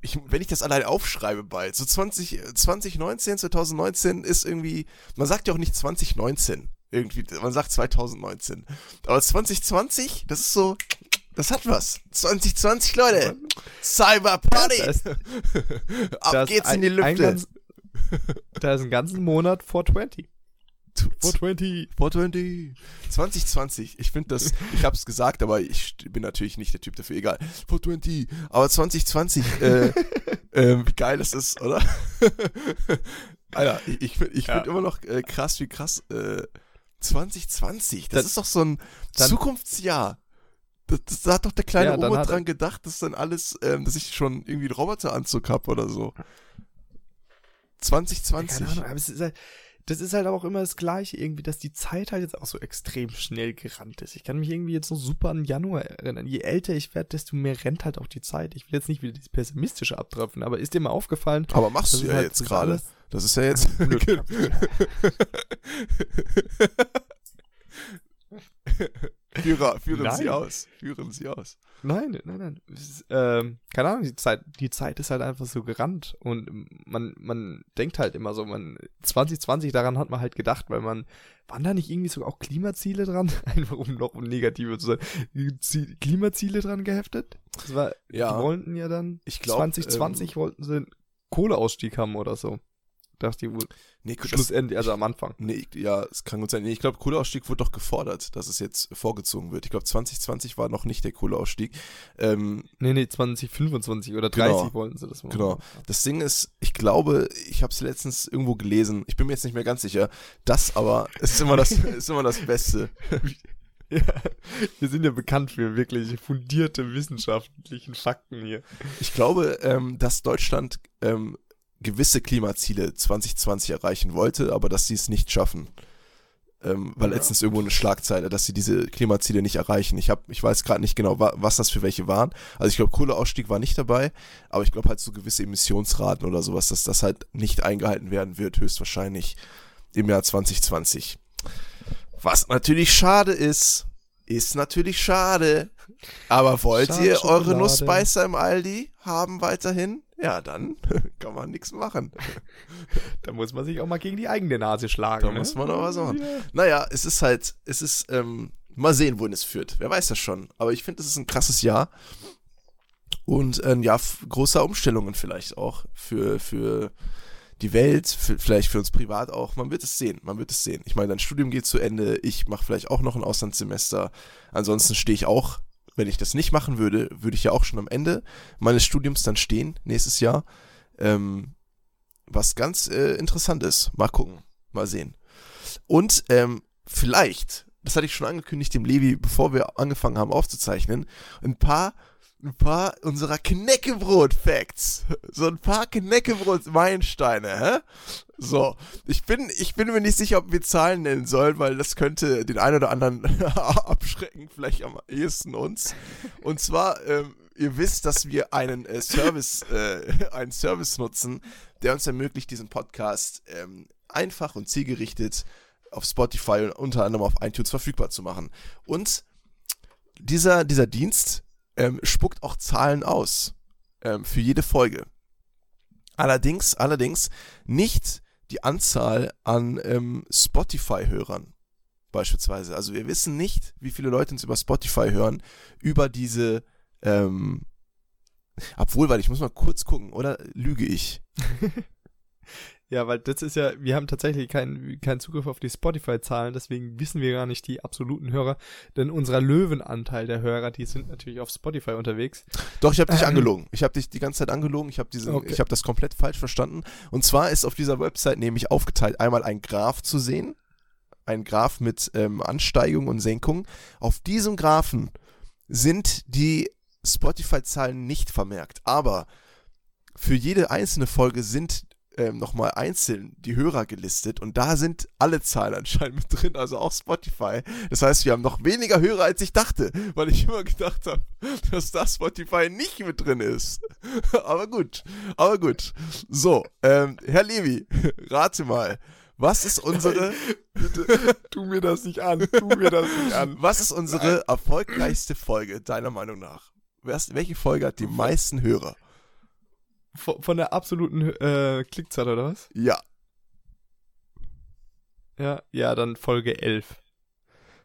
ich, wenn ich das allein aufschreibe bald, so 20, 2019, 2019 ist irgendwie, man sagt ja auch nicht 2019, irgendwie, man sagt 2019. Aber 2020, das ist so, das hat was. 2020, Leute. Cyber Party. Ab geht's in die Lüfte. Da ist ein ganzen Monat 420. 420. 420. 2020. Ich finde das, ich habe es gesagt, aber ich bin natürlich nicht der Typ dafür, egal. 420. Aber 2020, äh, [laughs] äh, wie geil das ist, oder? [laughs] Alter, ich, ich finde ich ja. find immer noch äh, krass, wie krass, äh, 2020, das, das, ist doch so ein Zukunftsjahr. Das, das, da hat doch der kleine ja, Oma dran gedacht, dass dann alles, ähm, dass ich schon irgendwie einen Roboteranzug habe oder so. 2020. Keine Ahnung, aber es ist halt, das ist halt auch immer das Gleiche irgendwie, dass die Zeit halt jetzt auch so extrem schnell gerannt ist. Ich kann mich irgendwie jetzt noch super an Januar erinnern. Je älter ich werde, desto mehr rennt halt auch die Zeit. Ich will jetzt nicht wieder dieses pessimistische abtreffen, aber ist dir mal aufgefallen? Aber machst du ja halt jetzt gerade. Das ist ja jetzt. [laughs] [laughs] Führer, führen nein. Sie aus. Führen Sie aus. Nein, nein, nein. Ist, ähm, keine Ahnung, die Zeit, die Zeit ist halt einfach so gerannt und man, man denkt halt immer so, man, 2020 daran hat man halt gedacht, weil man, waren da nicht irgendwie sogar auch Klimaziele dran? [laughs] Einfach um noch negativer zu sein. Klimaziele dran geheftet? Das war, ja. die wollten ja dann, ich glaub, 2020 ähm, wollten sie einen Kohleausstieg haben oder so dachte ich wohl. Nee, Schlussendlich, also am Anfang. Nee, ja, es kann gut sein. Nee, ich glaube, Kohleausstieg wurde doch gefordert, dass es jetzt vorgezogen wird. Ich glaube, 2020 war noch nicht der Kohleausstieg. Ähm, nee, nee, 2025 oder 30 genau, wollten sie das machen. Genau. Das Ding ist, ich glaube, ich habe es letztens irgendwo gelesen, ich bin mir jetzt nicht mehr ganz sicher, das aber [laughs] ist immer das, ist immer das Beste. [laughs] Ja, wir sind ja bekannt für wirklich fundierte wissenschaftlichen Fakten hier. Ich glaube, ähm, dass Deutschland ähm, gewisse Klimaziele 2020 erreichen wollte, aber dass sie es nicht schaffen. Ähm, weil ja. letztens irgendwo eine Schlagzeile, dass sie diese Klimaziele nicht erreichen. Ich hab, ich weiß gerade nicht genau, wa was das für welche waren. Also ich glaube, Kohleausstieg war nicht dabei, aber ich glaube halt so gewisse Emissionsraten oder sowas, dass das halt nicht eingehalten werden wird, höchstwahrscheinlich im Jahr 2020. Was natürlich schade ist, ist natürlich schade. Aber wollt schade ihr eure. Nussbeißer im Aldi haben weiterhin? ja, dann [laughs] kann man nichts machen. [laughs] da muss man sich auch mal gegen die eigene Nase schlagen. Da ne? muss man auch was machen. Ja. Naja, es ist halt, es ist, ähm, mal sehen, wohin es führt. Wer weiß das schon. Aber ich finde, es ist ein krasses Jahr. Und ein ähm, Jahr großer Umstellungen vielleicht auch für, für die Welt, für, vielleicht für uns privat auch. Man wird es sehen, man wird es sehen. Ich meine, dein Studium geht zu Ende. Ich mache vielleicht auch noch ein Auslandssemester. Ansonsten stehe ich auch wenn ich das nicht machen würde, würde ich ja auch schon am Ende meines Studiums dann stehen, nächstes Jahr. Ähm, was ganz äh, interessant ist. Mal gucken, mal sehen. Und ähm, vielleicht, das hatte ich schon angekündigt dem Levi, bevor wir angefangen haben aufzuzeichnen, ein paar ein paar unserer Knäckebrot-Facts. So ein paar Knäckebrot-Meilensteine, hä? So, ich bin, ich bin mir nicht sicher, ob wir Zahlen nennen sollen, weil das könnte den einen oder anderen [laughs] abschrecken, vielleicht am ehesten uns. Und zwar, ähm, ihr wisst, dass wir einen äh, Service, äh, [laughs] einen Service nutzen, der uns ermöglicht, diesen Podcast ähm, einfach und zielgerichtet auf Spotify und unter anderem auf iTunes verfügbar zu machen. Und dieser, dieser Dienst ähm, spuckt auch Zahlen aus ähm, für jede Folge. Allerdings, allerdings nicht die Anzahl an ähm, Spotify-Hörern beispielsweise. Also wir wissen nicht, wie viele Leute uns über Spotify hören, über diese, ähm, obwohl, weil ich muss mal kurz gucken, oder lüge ich? [laughs] Ja, weil das ist ja, wir haben tatsächlich keinen keinen Zugriff auf die Spotify-Zahlen, deswegen wissen wir gar nicht die absoluten Hörer, denn unser Löwenanteil der Hörer, die sind natürlich auf Spotify unterwegs. Doch, ich habe dich ähm, angelogen. Ich habe dich die ganze Zeit angelogen. Ich habe diesen, okay. ich habe das komplett falsch verstanden. Und zwar ist auf dieser Website nämlich aufgeteilt, einmal ein Graph zu sehen, ein Graph mit ähm, Ansteigung und Senkung. Auf diesem Graphen sind die Spotify-Zahlen nicht vermerkt, aber für jede einzelne Folge sind ähm, nochmal einzeln die Hörer gelistet und da sind alle Zahlen anscheinend mit drin, also auch Spotify. Das heißt, wir haben noch weniger Hörer, als ich dachte, weil ich immer gedacht habe, dass da Spotify nicht mit drin ist. [laughs] aber gut, aber gut. So, ähm, Herr Levi, [laughs] rate mal, was ist unsere. Bitte, tu mir das nicht an, tu mir das nicht an. [laughs] Was ist unsere erfolgreichste Folge, deiner Meinung nach? Welche Folge hat die meisten Hörer? Von, von der absoluten äh, Klickzahl, oder was? Ja. Ja, ja, dann Folge 11.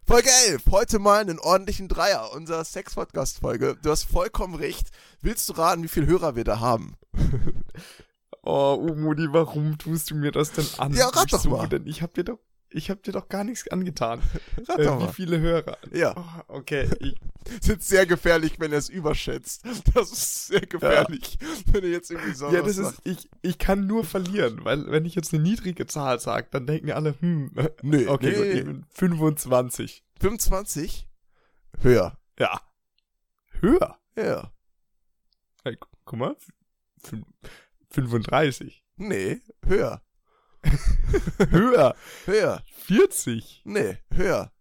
Folge 11, heute mal einen ordentlichen Dreier, unserer Sex-Podcast-Folge. Du hast vollkommen recht. Willst du raten, wie viele Hörer wir da haben? [laughs] oh, Umudi, warum tust du mir das denn an? Ja, rat doch mal. Denn ich hab dir doch ich habe dir doch gar nichts angetan. [laughs] Rat äh, wie viele Hörer? Ja. Oh, okay. Ich [laughs] ist sehr gefährlich, wenn er es überschätzt. Das ist sehr gefährlich, ja. wenn er jetzt irgendwie so. Ja, das ist, ich, ich kann nur verlieren, weil wenn ich jetzt eine niedrige Zahl sage, dann denken alle, hm, [laughs] nee, okay, nee. gut, eben 25. 25? Höher. Ja. Höher? Ja. Hey, guck mal. 35. Nee, höher. Höher. Höher. 40. Nee, höher.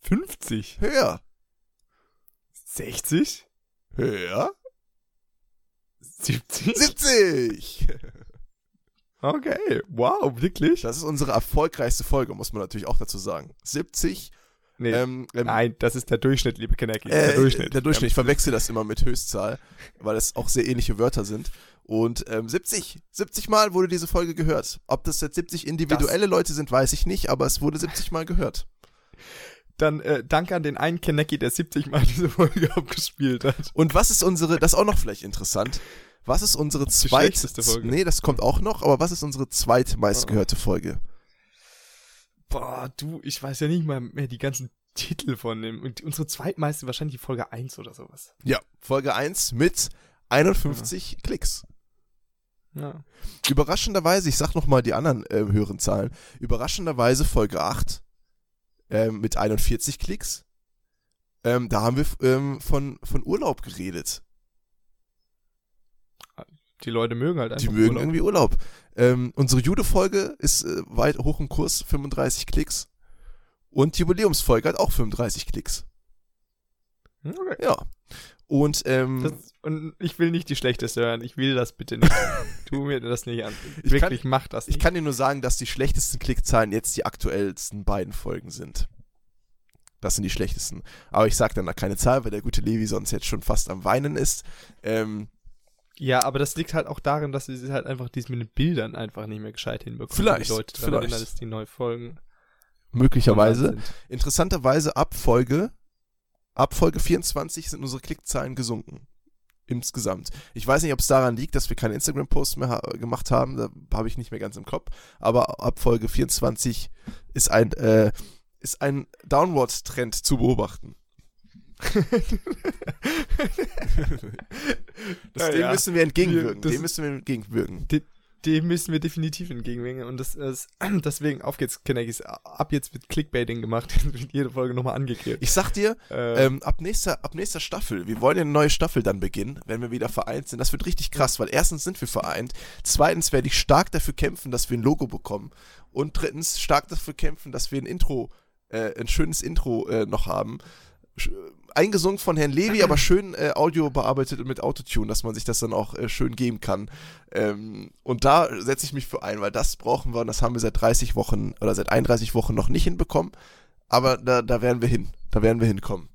50. Höher. 60. Höher. 70. 70. [laughs] Okay, wow, wirklich? Das ist unsere erfolgreichste Folge, muss man natürlich auch dazu sagen. 70. Nee, ähm, ähm, nein, das ist der Durchschnitt, liebe Kaneki. Äh, der Durchschnitt. Der Durchschnitt. Ich verwechsel das immer mit Höchstzahl, weil es auch sehr ähnliche Wörter sind. Und ähm, 70, 70 Mal wurde diese Folge gehört. Ob das jetzt 70 individuelle das Leute sind, weiß ich nicht, aber es wurde 70 Mal gehört. Dann äh, danke an den einen Kenecki, der 70 Mal diese Folge [laughs] abgespielt hat. Und was ist unsere, das ist auch noch vielleicht interessant, was ist unsere zweite Folge? Nee, das kommt auch noch, aber was ist unsere zweitmeistgehörte oh. Folge? Boah, du, ich weiß ja nicht mal mehr die ganzen Titel von dem. Und unsere zweitmeiste wahrscheinlich die Folge 1 oder sowas. Ja, Folge 1 mit 51 ja. Klicks. Ja. Überraschenderweise, ich sag nochmal die anderen äh, höheren Zahlen, überraschenderweise Folge 8 ähm, mit 41 Klicks. Ähm, da haben wir ähm, von, von Urlaub geredet. Die Leute mögen halt einfach Die mögen Urlaub. irgendwie Urlaub. Ähm, unsere Jude-Folge ist äh, weit hoch im Kurs, 35 Klicks. Und die Jubiläumsfolge hat auch 35 Klicks. Okay. Ja. Und, ähm, das, und ich will nicht die schlechteste hören. Ich will das bitte nicht. [laughs] tu mir das nicht an. Ich Wirklich, kann, mach das nicht. Ich kann dir nur sagen, dass die schlechtesten Klickzahlen jetzt die aktuellsten beiden Folgen sind. Das sind die schlechtesten. Aber ich sag dann da keine Zahl, weil der gute Levi sonst jetzt schon fast am Weinen ist. Ähm, ja, aber das liegt halt auch darin, dass sie halt einfach dies mit den Bildern einfach nicht mehr gescheit hinbekommen. Vielleicht. Die Leute vielleicht. Erinnern, dass die neue Folgen. Möglicherweise. Interessanterweise ab Folge Ab Folge 24 sind unsere Klickzahlen gesunken. Insgesamt. Ich weiß nicht, ob es daran liegt, dass wir keine Instagram-Posts mehr ha gemacht haben. Da habe ich nicht mehr ganz im Kopf. Aber ab Folge 24 ist ein, äh, ist ein Downward-Trend zu beobachten. [laughs] das, dem ja. müssen wir entgegenwirken. dem müssen wir entgegenwirken dem müssen wir definitiv entgegenwirken. Und das ist, [clears throat] deswegen, auf geht's, Kineckies. Ab jetzt wird Clickbaiting gemacht. [laughs] wird jede Folge nochmal angekehrt. Ich sag dir, äh, ähm, ab, nächster, ab nächster Staffel, wir wollen ja eine neue Staffel dann beginnen, wenn wir wieder vereint sind. Das wird richtig krass, weil erstens sind wir vereint. Zweitens werde ich stark dafür kämpfen, dass wir ein Logo bekommen. Und drittens stark dafür kämpfen, dass wir ein Intro, äh, ein schönes Intro äh, noch haben eingesungen von Herrn Levi, aber schön äh, Audio bearbeitet und mit Autotune, dass man sich das dann auch äh, schön geben kann. Ähm, und da setze ich mich für ein, weil das brauchen wir und das haben wir seit 30 Wochen oder seit 31 Wochen noch nicht hinbekommen. Aber da, da werden wir hin. Da werden wir hinkommen.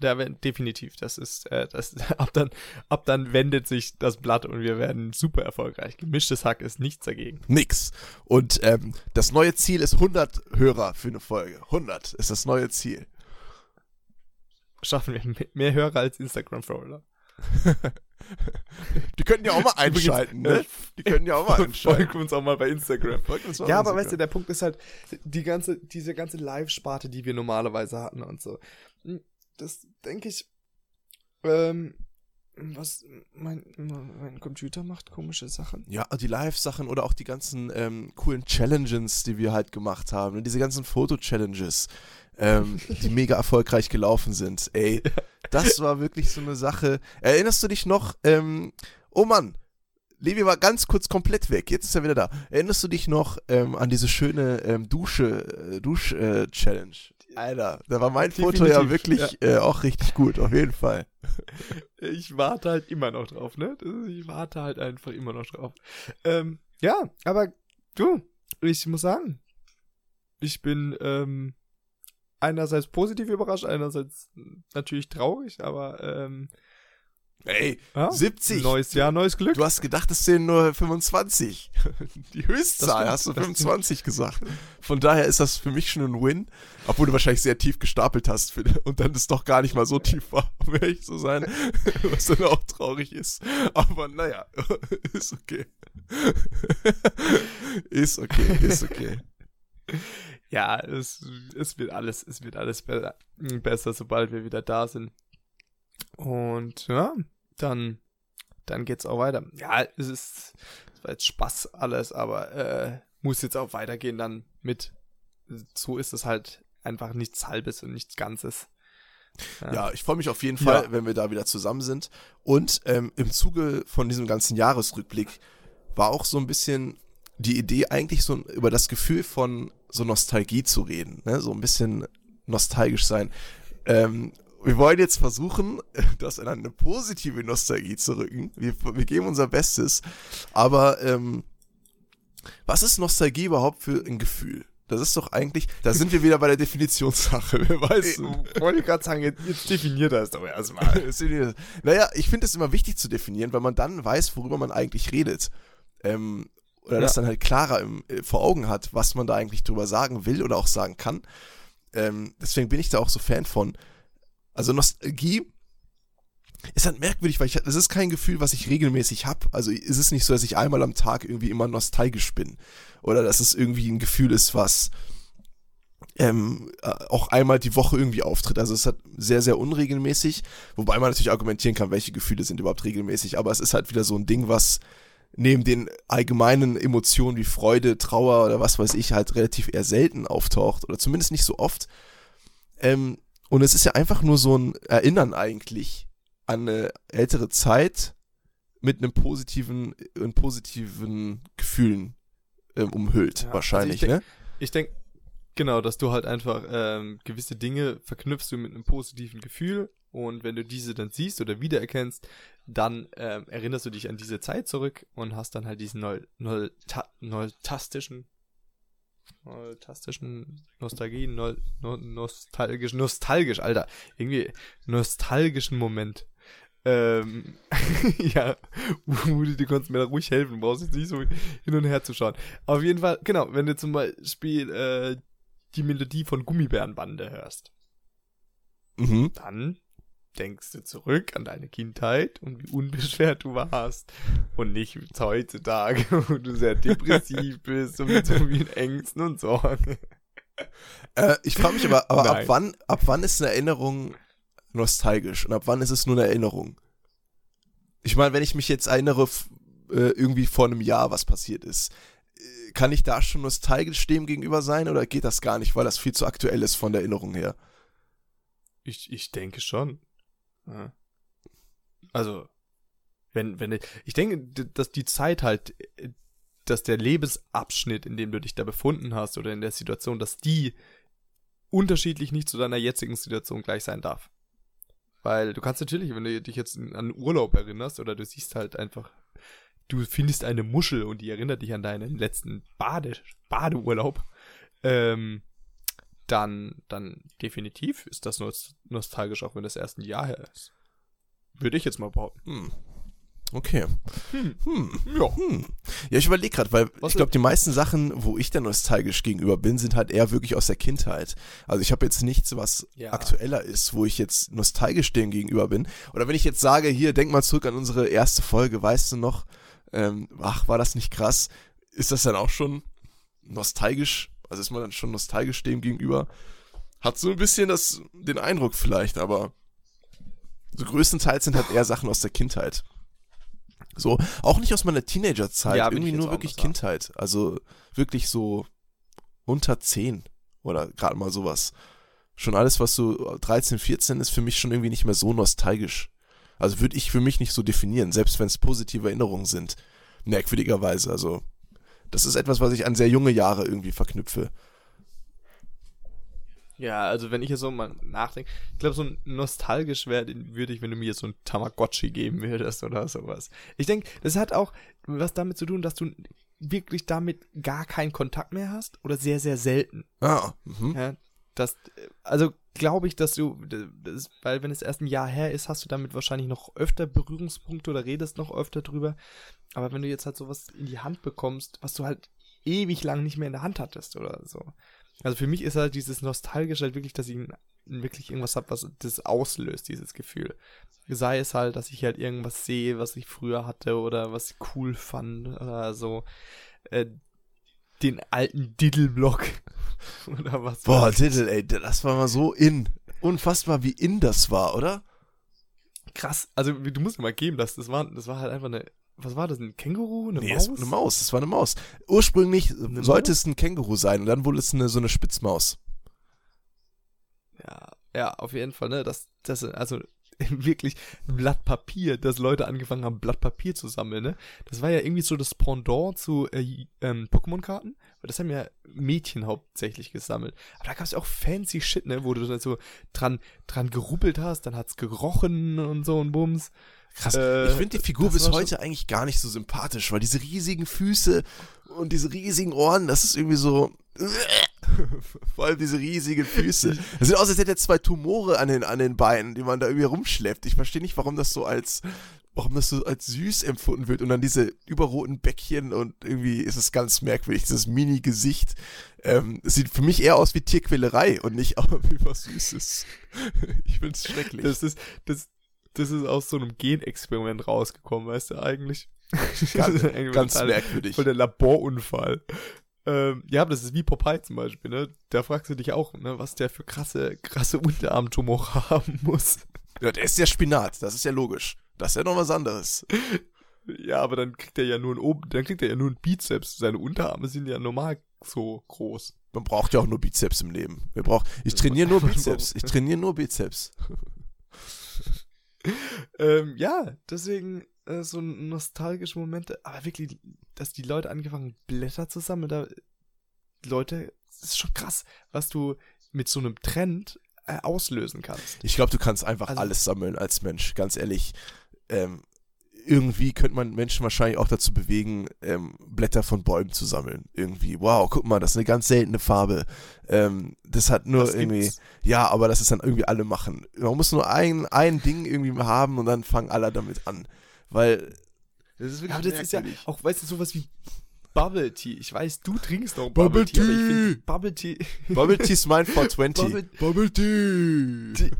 Da werden, definitiv. Das ist, äh, das, [laughs] ab dann, ab dann wendet sich das Blatt und wir werden super erfolgreich. Gemischtes Hack ist nichts dagegen. Nix. Und ähm, das neue Ziel ist 100 Hörer für eine Folge. 100 ist das neue Ziel schaffen wir mehr Hörer als Instagram-Follower. Die könnten ja auch [laughs] mal einschalten, ne? Die können ja auch mal einschalten. [laughs] Folgen uns auch mal bei Instagram. Mal ja, aber Instagram. weißt du, der Punkt ist halt, die ganze, diese ganze Live-Sparte, die wir normalerweise hatten und so. Hm, das denke ich, ähm, was, mein, mein Computer macht komische Sachen. Ja, die Live-Sachen oder auch die ganzen ähm, coolen Challenges, die wir halt gemacht haben. Diese ganzen Foto-Challenges ähm, [laughs] die mega erfolgreich gelaufen sind. Ey, das war wirklich so eine Sache. Erinnerst du dich noch? Ähm, oh Mann, Levi war ganz kurz komplett weg. Jetzt ist er wieder da. Erinnerst du dich noch ähm, an diese schöne ähm, Dusche, äh, Dusch-Challenge? Alter, da war mein Foto ja wirklich ja. Äh, auch richtig gut, auf jeden Fall. [laughs] Ich warte halt immer noch drauf, ne? Ich warte halt einfach immer noch drauf. Ähm, ja, aber du, ich muss sagen, ich bin ähm, einerseits positiv überrascht, einerseits natürlich traurig, aber ähm, Ey, ja? 70. Neues Jahr, neues Glück. Du hast gedacht, es sind nur 25. [laughs] Die Höchstzahl hast du 25 gesagt. Von daher ist das für mich schon ein Win. Obwohl du wahrscheinlich sehr tief gestapelt hast und dann es doch gar nicht mal so tief war, [laughs] um ehrlich zu sein. [laughs] Was dann auch traurig ist. Aber naja, ist okay. ist okay, ist okay. Ja, es, es wird alles, es wird alles be besser, sobald wir wieder da sind. Und ja, dann, dann geht's auch weiter. Ja, es ist, es war jetzt Spaß alles, aber äh, muss jetzt auch weitergehen dann mit. So ist es halt einfach nichts Halbes und nichts Ganzes. Ja, ja ich freue mich auf jeden Fall, ja. wenn wir da wieder zusammen sind. Und ähm, im Zuge von diesem ganzen Jahresrückblick war auch so ein bisschen die Idee, eigentlich so über das Gefühl von so Nostalgie zu reden, ne? so ein bisschen nostalgisch sein. Ähm, wir wollen jetzt versuchen, [laughs] das in eine positive Nostalgie zu rücken. Wir, wir geben unser Bestes. Aber ähm, was ist Nostalgie überhaupt für ein Gefühl? Das ist doch eigentlich, da sind wir wieder bei der Definitionssache. [laughs] Wer weiß. Ich wollte gerade sagen, jetzt, jetzt definiert das doch erstmal. [laughs] naja, ich finde es immer wichtig zu definieren, weil man dann weiß, worüber man eigentlich redet. Ähm, oder ja. das dann halt klarer im, äh, vor Augen hat, was man da eigentlich drüber sagen will oder auch sagen kann. Ähm, deswegen bin ich da auch so Fan von. Also Nostalgie ist halt merkwürdig, weil ich, das ist kein Gefühl, was ich regelmäßig habe. Also ist es nicht so, dass ich einmal am Tag irgendwie immer nostalgisch bin. Oder dass es irgendwie ein Gefühl ist, was ähm, äh, auch einmal die Woche irgendwie auftritt. Also es hat sehr, sehr unregelmäßig, wobei man natürlich argumentieren kann, welche Gefühle sind überhaupt regelmäßig, aber es ist halt wieder so ein Ding, was neben den allgemeinen Emotionen wie Freude, Trauer oder was weiß ich halt relativ eher selten auftaucht oder zumindest nicht so oft. Ähm, und es ist ja einfach nur so ein Erinnern eigentlich an eine ältere Zeit mit einem positiven, in positiven Gefühlen ähm, umhüllt, ja, wahrscheinlich, also ne? Ich denke, genau, dass du halt einfach ähm, gewisse Dinge verknüpfst du mit einem positiven Gefühl und wenn du diese dann siehst oder wiedererkennst, dann ähm, erinnerst du dich an diese Zeit zurück und hast dann halt diesen neu, neu, ta, neutastischen Nostalgischen Nostalgie, no, no, nostalgisch, nostalgisch, Alter. Irgendwie nostalgischen Moment. Ähm, [laughs] ja, Woody, du kannst mir da ruhig helfen, brauchst jetzt nicht so hin und her zu schauen. Auf jeden Fall, genau, wenn du zum Beispiel äh, die Melodie von Gummibärenbande hörst, mhm. dann denkst du zurück an deine Kindheit und wie unbeschwert du warst und nicht heutzutage, [laughs] wo du sehr depressiv [laughs] bist und mit so vielen Ängsten und Sorgen. Äh, ich frage mich aber, aber ab wann, ab wann ist eine Erinnerung nostalgisch und ab wann ist es nur eine Erinnerung? Ich meine, wenn ich mich jetzt erinnere, äh, irgendwie vor einem Jahr, was passiert ist, äh, kann ich da schon nostalgisch dem gegenüber sein oder geht das gar nicht, weil das viel zu aktuell ist von der Erinnerung her? Ich, ich denke schon. Also, wenn, wenn, ich denke, dass die Zeit halt, dass der Lebensabschnitt, in dem du dich da befunden hast oder in der Situation, dass die unterschiedlich nicht zu deiner jetzigen Situation gleich sein darf. Weil du kannst natürlich, wenn du dich jetzt an Urlaub erinnerst oder du siehst halt einfach, du findest eine Muschel und die erinnert dich an deinen letzten Bade, Badeurlaub, ähm, dann, dann definitiv ist das nostalgisch, auch wenn das erst ein Jahr her ist. Würde ich jetzt mal behaupten. Hm. Okay. Hm. Hm. Ja. Hm. Ja, ich überlege gerade, weil Was ich glaube, die meisten Sachen, wo ich dann nostalgisch gegenüber bin, sind halt eher wirklich aus der Kindheit. Also ich habe jetzt nichts, was ja. aktueller ist, wo ich jetzt nostalgisch dem gegenüber bin. Oder wenn ich jetzt sage, hier, denk mal zurück an unsere erste Folge, weißt du noch, ähm, ach, war das nicht krass? Ist das dann auch schon nostalgisch also ist man dann schon nostalgisch dem gegenüber. Hat so ein bisschen das, den Eindruck vielleicht, aber so größtenteils sind halt eher Sachen aus der Kindheit. So, auch nicht aus meiner Teenagerzeit, ja, irgendwie nur wirklich Kindheit. Also wirklich so unter 10 oder gerade mal sowas. Schon alles, was so 13, 14 ist, für mich schon irgendwie nicht mehr so nostalgisch. Also würde ich für mich nicht so definieren, selbst wenn es positive Erinnerungen sind. merkwürdigerweise. Also, das ist etwas, was ich an sehr junge Jahre irgendwie verknüpfe. Ja, also wenn ich jetzt so mal nachdenke, ich glaube, so nostalgisch wäre, würde ich, wenn du mir jetzt so ein Tamagotchi geben würdest oder sowas. Ich denke, das hat auch was damit zu tun, dass du wirklich damit gar keinen Kontakt mehr hast oder sehr, sehr selten. Ah, mhm. Ja, das, also glaube ich, dass du, das, weil wenn es erst ein Jahr her ist, hast du damit wahrscheinlich noch öfter Berührungspunkte oder redest noch öfter drüber. Aber wenn du jetzt halt sowas in die Hand bekommst, was du halt ewig lang nicht mehr in der Hand hattest oder so. Also für mich ist halt dieses Nostalgische halt wirklich, dass ich wirklich irgendwas habe, was das auslöst, dieses Gefühl. Sei es halt, dass ich halt irgendwas sehe, was ich früher hatte oder was ich cool fand oder so. Den alten Diddle-Block [laughs] oder was. Boah, Diddle, ey, das war mal so in. Unfassbar, wie in das war, oder? Krass, also du musst mir mal geben, dass das war, das war halt einfach eine was war das, ein Känguru? Eine nee, Maus? Es, eine Maus, es war eine Maus. Ursprünglich eine sollte Maus? es ein Känguru sein und dann wurde es eine, so eine Spitzmaus. Ja, ja, auf jeden Fall, ne? Das, das, also [laughs] wirklich ein Blatt Papier, dass Leute angefangen haben, Blatt Papier zu sammeln, ne? Das war ja irgendwie so das Pendant zu äh, ähm, Pokémon-Karten, weil das haben ja Mädchen hauptsächlich gesammelt. Aber da gab es ja auch fancy Shit, ne? Wo du dann so dran, dran geruppelt hast, dann hat's gerochen und so und Bums. Krass. Äh, ich finde die Figur bis heute eigentlich gar nicht so sympathisch, weil diese riesigen Füße und diese riesigen Ohren, das ist irgendwie so. [laughs] Vor allem diese riesigen Füße. Das sieht aus, als hätte er zwei Tumore an den, an den Beinen, die man da irgendwie rumschleppt. Ich verstehe nicht, warum das so als, warum das so als süß empfunden wird und dann diese überroten Bäckchen und irgendwie ist es ganz merkwürdig, dieses Mini-Gesicht. Ähm, es sieht für mich eher aus wie Tierquälerei und nicht [laughs] wie was Süßes. ich finde es schrecklich. Das ist, das, das ist aus so einem Genexperiment rausgekommen, weißt du eigentlich? Ganz, [laughs] ganz merkwürdig. Voll der Laborunfall. Ähm, ja, das ist wie Popeye zum Beispiel, ne? Da fragst du dich auch, ne, was der für krasse, krasse Unterarmtumore [laughs] haben muss. Ja, der ist ja Spinat, das ist ja logisch. Das ist ja noch was anderes. [laughs] Ja, aber dann kriegt er ja nur ein oben, dann kriegt er ja nur ein Bizeps. Seine Unterarme sind ja normal so groß. Man braucht ja auch nur Bizeps im Leben. Wir brauchen, ich trainiere nur [laughs] Bizeps. Ich trainiere nur Bizeps. ähm, ja, deswegen äh, so nostalgische Momente, aber wirklich, dass die Leute angefangen haben, Blätter zu sammeln, da Leute, das ist schon krass, was du mit so einem Trend äh, auslösen kannst. Ich glaube, du kannst einfach also, alles sammeln als Mensch, ganz ehrlich. Ähm, irgendwie könnte man Menschen wahrscheinlich auch dazu bewegen, ähm, Blätter von Bäumen zu sammeln. Irgendwie, wow, guck mal, das ist eine ganz seltene Farbe. Ähm, das hat nur das irgendwie, gibt's. ja, aber das ist dann irgendwie alle machen. Man muss nur ein, ein Ding irgendwie haben und dann fangen alle damit an. Weil, das ist wirklich Aber das ist ja auch, weißt du, sowas wie Bubble Tea. Ich weiß, du trinkst noch Bubble, Bubble Tea, aber ich finde [laughs] Bubble Tea. Bubble Tea ist mein 420. Bubble, Bubble Tea.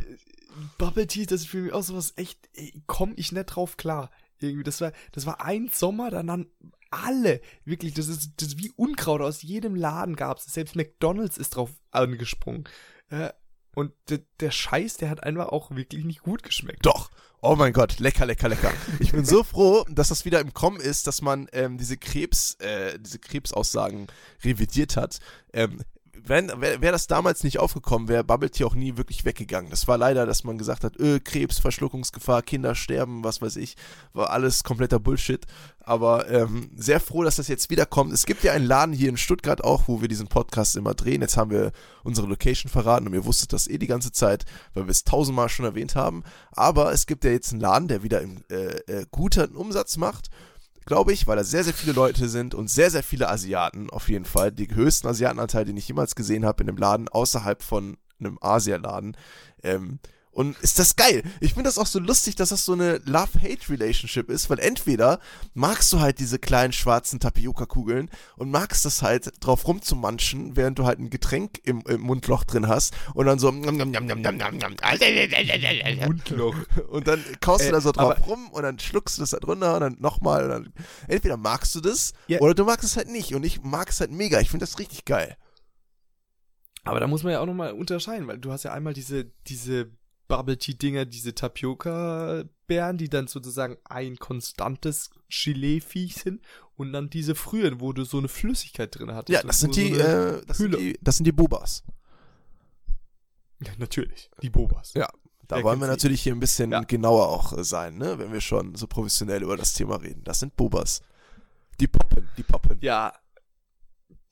Bubble Tea, das ist für mich auch sowas echt, komm ich nicht drauf klar. Irgendwie, das war, das war ein Sommer, dann dann alle, wirklich, das ist, das ist wie Unkraut, aus jedem Laden gab's. Selbst McDonalds ist drauf angesprungen. Äh, und der, Scheiß, der hat einfach auch wirklich nicht gut geschmeckt. Doch. Oh mein Gott, lecker, lecker, lecker. Ich bin so froh, dass das wieder im Kommen ist, dass man ähm, diese Krebs, äh, diese Krebsaussagen revidiert hat. Ähm, wenn, wäre wär das damals nicht aufgekommen, wäre Bubble Tea auch nie wirklich weggegangen. Das war leider, dass man gesagt hat, öh, Krebs, Verschluckungsgefahr, Kinder sterben, was weiß ich, war alles kompletter Bullshit. Aber ähm, sehr froh, dass das jetzt wiederkommt. Es gibt ja einen Laden hier in Stuttgart auch, wo wir diesen Podcast immer drehen. Jetzt haben wir unsere Location verraten und ihr wusstet das eh die ganze Zeit, weil wir es tausendmal schon erwähnt haben. Aber es gibt ja jetzt einen Laden, der wieder im, äh, äh, guten Umsatz macht glaube ich, weil da sehr, sehr viele Leute sind und sehr, sehr viele Asiaten auf jeden Fall. Die höchsten Asiatenanteil, den ich jemals gesehen habe in einem Laden außerhalb von einem Asialaden. Ähm, und ist das geil. Ich finde das auch so lustig, dass das so eine Love-Hate-Relationship ist, weil entweder magst du halt diese kleinen schwarzen Tapioca-Kugeln und magst das halt drauf rumzumanschen, während du halt ein Getränk im, im Mundloch drin hast und dann so [laughs] Mundloch. Und dann kaust du äh, da so drauf rum und dann schluckst du das da drunter und dann nochmal dann entweder magst du das ja. oder du magst es halt nicht und ich mag es halt mega. Ich finde das richtig geil. Aber da muss man ja auch nochmal unterscheiden, weil du hast ja einmal diese, diese Bubble Tea Dinger, diese Tapioca-Beeren, die dann sozusagen ein konstantes Gelee-Viech sind und dann diese frühen, wo du so eine Flüssigkeit drin hattest. Ja, das sind die, so äh, das sind die, das sind die Bobas. Ja, natürlich, die Bobas. Ja, da Wer wollen wir natürlich hier ein bisschen ja. genauer auch äh, sein, ne, wenn wir schon so professionell über das Thema reden. Das sind Bobas. Die poppen, die poppen. Ja.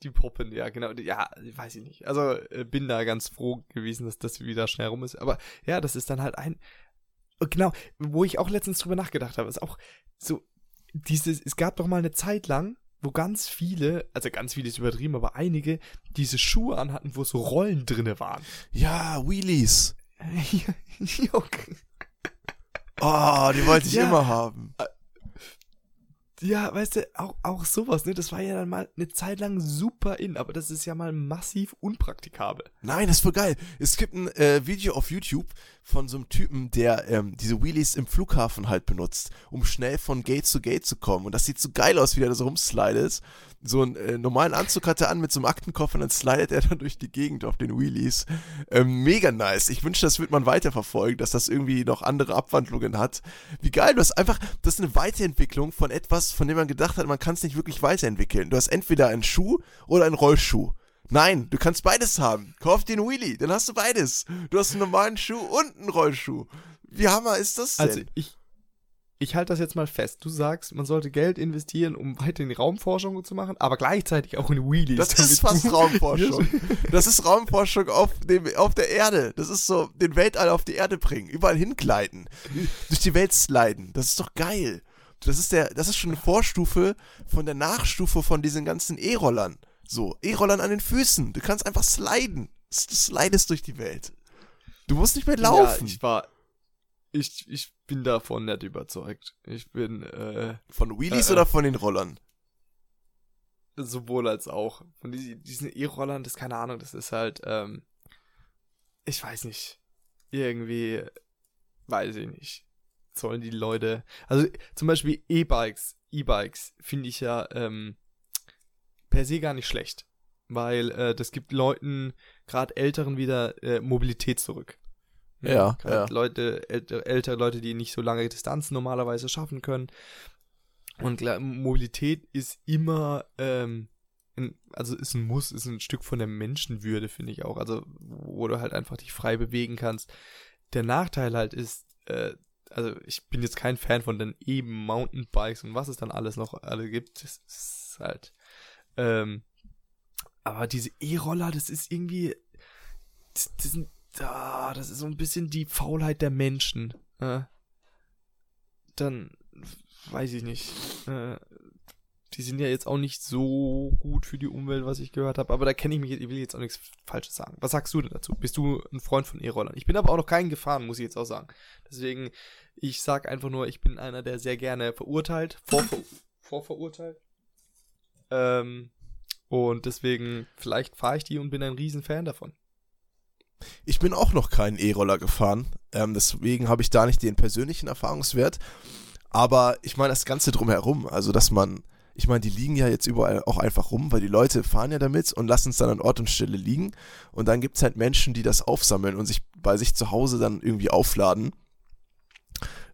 Die Puppen, ja, genau. Ja, weiß ich nicht. Also äh, bin da ganz froh gewesen, dass das wieder schnell rum ist. Aber ja, das ist dann halt ein. Genau, wo ich auch letztens drüber nachgedacht habe, ist auch so, dieses, es gab doch mal eine Zeit lang, wo ganz viele, also ganz viele ist übertrieben, aber einige diese Schuhe anhatten, wo so Rollen drinne waren. Ja, Wheelies. [laughs] okay. Oh, die wollte ich Ja. immer haben. Ja, weißt du, auch, auch sowas, ne? Das war ja dann mal eine Zeit lang super in, aber das ist ja mal massiv unpraktikabel. Nein, das ist voll geil. Es gibt ein äh, Video auf YouTube von so einem Typen, der ähm, diese Wheelies im Flughafen halt benutzt, um schnell von Gate zu Gate zu kommen. Und das sieht so geil aus, wie der da so rumslidet. So einen äh, normalen Anzug hat er an mit so einem Aktenkoffer und dann slidet er [laughs] dann durch die Gegend auf den Wheelies. Ähm, mega nice. Ich wünsche, das wird man weiterverfolgen, dass das irgendwie noch andere Abwandlungen hat. Wie geil, du hast einfach, das ist eine Weiterentwicklung von etwas, von dem man gedacht hat, man kann es nicht wirklich weiterentwickeln. Du hast entweder einen Schuh oder einen Rollschuh. Nein, du kannst beides haben. Kauf dir einen Wheelie, dann hast du beides. Du hast einen normalen Schuh und einen Rollschuh. Wie hammer ist das denn? Also ich, ich halte das jetzt mal fest. Du sagst, man sollte Geld investieren, um weiter in die Raumforschung zu machen, aber gleichzeitig auch in Wheelies. das ist fast Raumforschung. [laughs] Das ist Raumforschung auf, dem, auf der Erde. Das ist so, den Weltall auf die Erde bringen, überall hingleiten, durch die Welt sliden. Das ist doch geil. Das ist der, das ist schon eine Vorstufe von der Nachstufe von diesen ganzen E-Rollern. So, E-Rollern an den Füßen. Du kannst einfach sliden. Du slidest durch die Welt. Du musst nicht mehr laufen. Ja, ich war, ich, ich bin davon nicht überzeugt. Ich bin, äh, von Wheelies äh, oder von den Rollern? sowohl als auch. Von diesen, diesen E-Rollern, das keine Ahnung, das ist halt, ähm, ich weiß nicht. Irgendwie, weiß ich nicht. Sollen die Leute, also zum Beispiel E-Bikes, E-Bikes finde ich ja, ähm, per se gar nicht schlecht. Weil, äh, das gibt Leuten, gerade Älteren wieder, äh, Mobilität zurück. Ja, ja. Leute, älte, ältere Leute, die nicht so lange Distanzen normalerweise schaffen können. Und klar, Mobilität ist immer, ähm, ein, also ist ein Muss, ist ein Stück von der Menschenwürde, finde ich auch. Also, wo du halt einfach dich frei bewegen kannst. Der Nachteil halt ist, äh, also ich bin jetzt kein Fan von den eben Mountainbikes und was es dann alles noch alle gibt. Das ist halt, ähm, aber diese E-Roller, das ist irgendwie, das, das sind, ah, das ist so ein bisschen die Faulheit der Menschen. Äh, dann weiß ich nicht. Äh, die sind ja jetzt auch nicht so gut für die Umwelt, was ich gehört habe. Aber da kenne ich mich, ich will jetzt auch nichts Falsches sagen. Was sagst du denn dazu? Bist du ein Freund von E-Rollern? Ich bin aber auch noch keinen gefahren, muss ich jetzt auch sagen. Deswegen, ich sag einfach nur, ich bin einer, der sehr gerne verurteilt, vorver vorverurteilt. Ähm, und deswegen, vielleicht fahre ich die und bin ein Riesenfan davon. Ich bin auch noch keinen E-Roller gefahren. Ähm, deswegen habe ich da nicht den persönlichen Erfahrungswert. Aber ich meine, das Ganze drumherum, also dass man, ich meine, die liegen ja jetzt überall auch einfach rum, weil die Leute fahren ja damit und lassen es dann an Ort und Stelle liegen. Und dann gibt es halt Menschen, die das aufsammeln und sich bei sich zu Hause dann irgendwie aufladen.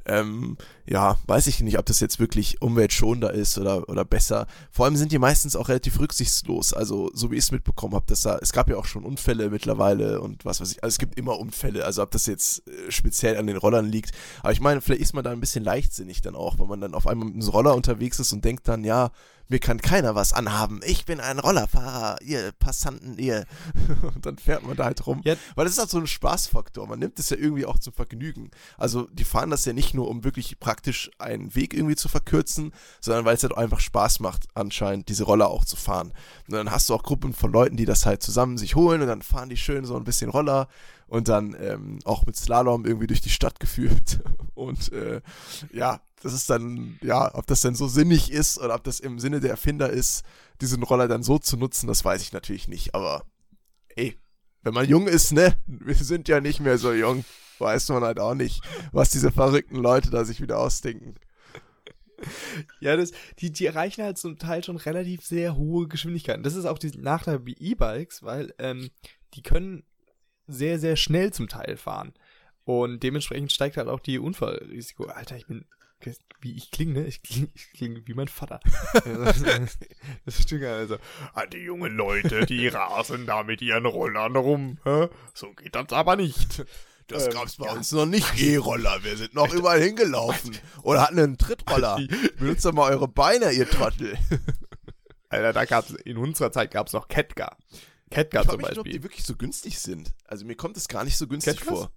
Ähm, ja, weiß ich nicht, ob das jetzt wirklich umweltschonender ist oder, oder besser. Vor allem sind die meistens auch relativ rücksichtslos. Also, so wie ich es mitbekommen habe, dass da, es gab ja auch schon Unfälle mittlerweile und was weiß ich. Also, es gibt immer Unfälle. Also, ob das jetzt äh, speziell an den Rollern liegt. Aber ich meine, vielleicht ist man da ein bisschen leichtsinnig dann auch, weil man dann auf einmal mit einem Roller unterwegs ist und denkt dann, ja, mir kann keiner was anhaben. Ich bin ein Rollerfahrer, ihr Passanten, ihr. [laughs] und dann fährt man da halt rum. Ja. Weil das ist halt so ein Spaßfaktor. Man nimmt es ja irgendwie auch zum Vergnügen. Also, die fahren das ja nicht nur, um wirklich praktisch einen Weg irgendwie zu verkürzen, sondern weil es halt auch einfach Spaß macht, anscheinend diese Roller auch zu fahren. Und dann hast du auch Gruppen von Leuten, die das halt zusammen sich holen und dann fahren die schön so ein bisschen Roller und dann ähm, auch mit Slalom irgendwie durch die Stadt geführt. [laughs] Und äh, ja, das ist dann, ja, ob das dann so sinnig ist oder ob das im Sinne der Erfinder ist, diesen Roller dann so zu nutzen, das weiß ich natürlich nicht. Aber ey, wenn man jung ist, ne? Wir sind ja nicht mehr so jung. Weiß man halt auch nicht, was diese verrückten Leute da sich wieder ausdenken. Ja, das, die, die erreichen halt zum Teil schon relativ sehr hohe Geschwindigkeiten. Das ist auch der Nachteil bei E-Bikes, weil ähm, die können sehr, sehr schnell zum Teil fahren. Und dementsprechend steigt halt auch die Unfallrisiko. Alter, ich bin, wie ich klinge, ne? Ich klinge ich kling wie mein Vater. [laughs] das stimmt also. Ah, die jungen Leute, die [laughs] rasen da mit ihren Rollern rum. Hä? So geht das aber nicht. Das Ähm, gab's bei ja. uns noch nicht. E-Roller, wir sind noch überall hingelaufen. Oder hatten einen Trittroller. [laughs] Benutzt doch mal eure Beine, ihr Trottel. Alter, da gab's, in unserer Zeit gab's noch Kettgar. Ich zum mich, nur, ob Beispiel. die wirklich so günstig sind. Also mir kommt es gar nicht so günstig Kettcars? vor.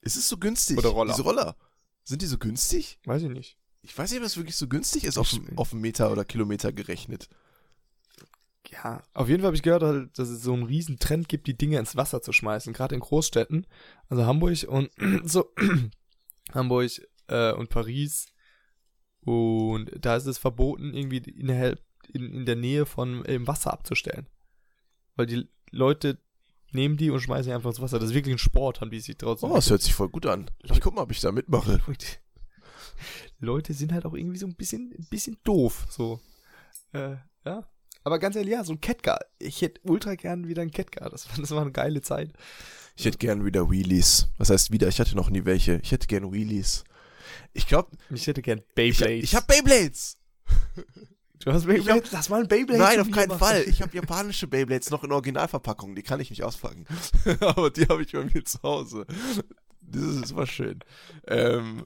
Ist es so günstig? Oder Roller? Diese Roller. Sind die so günstig? Weiß ich nicht. Ich weiß nicht, ob es wirklich so günstig ist, auf, Ich- auf einen Meter oder Kilometer gerechnet. Ja, auf jeden Fall habe ich gehört, halt, dass es so einen riesen Trend gibt, die Dinge ins Wasser zu schmeißen, gerade in Großstädten, also Hamburg und [clears throat] so [clears throat] Hamburg äh, und Paris und da ist es verboten, irgendwie innerhalb in, in der Nähe von im Wasser abzustellen, weil die Leute nehmen die und schmeißen die einfach ins Wasser. Das ist wirklich ein Sport, haben die sich draußen. Oh, das hört sich voll gut an. Ich guck mal, ob ich da mitmache. [laughs] Leute, sind halt auch irgendwie so ein bisschen, ein bisschen doof, so. Äh, ja. Aber ganz ehrlich, ja, so ein Catcar. Ich hätte ultra gern wieder ein Catcar. Das, war- das war eine geile Zeit. Ich hätte gern wieder Wheelies. Was heißt wieder? Ich hatte noch nie welche. Ich hätte gern Wheelies. Ich glaube, Ich hätte gern ich, Beyblades. ich habe Beyblades. [laughs] du hast Beyblades? Lass mal ein Beyblade. Nein, auf keinen. Fall. Ich [laughs] habe japanische Beyblades noch in Originalverpackung. Die kann ich nicht auspacken. [laughs] Aber die habe ich bei mir zu Hause. Das ist immer schön. Ähm,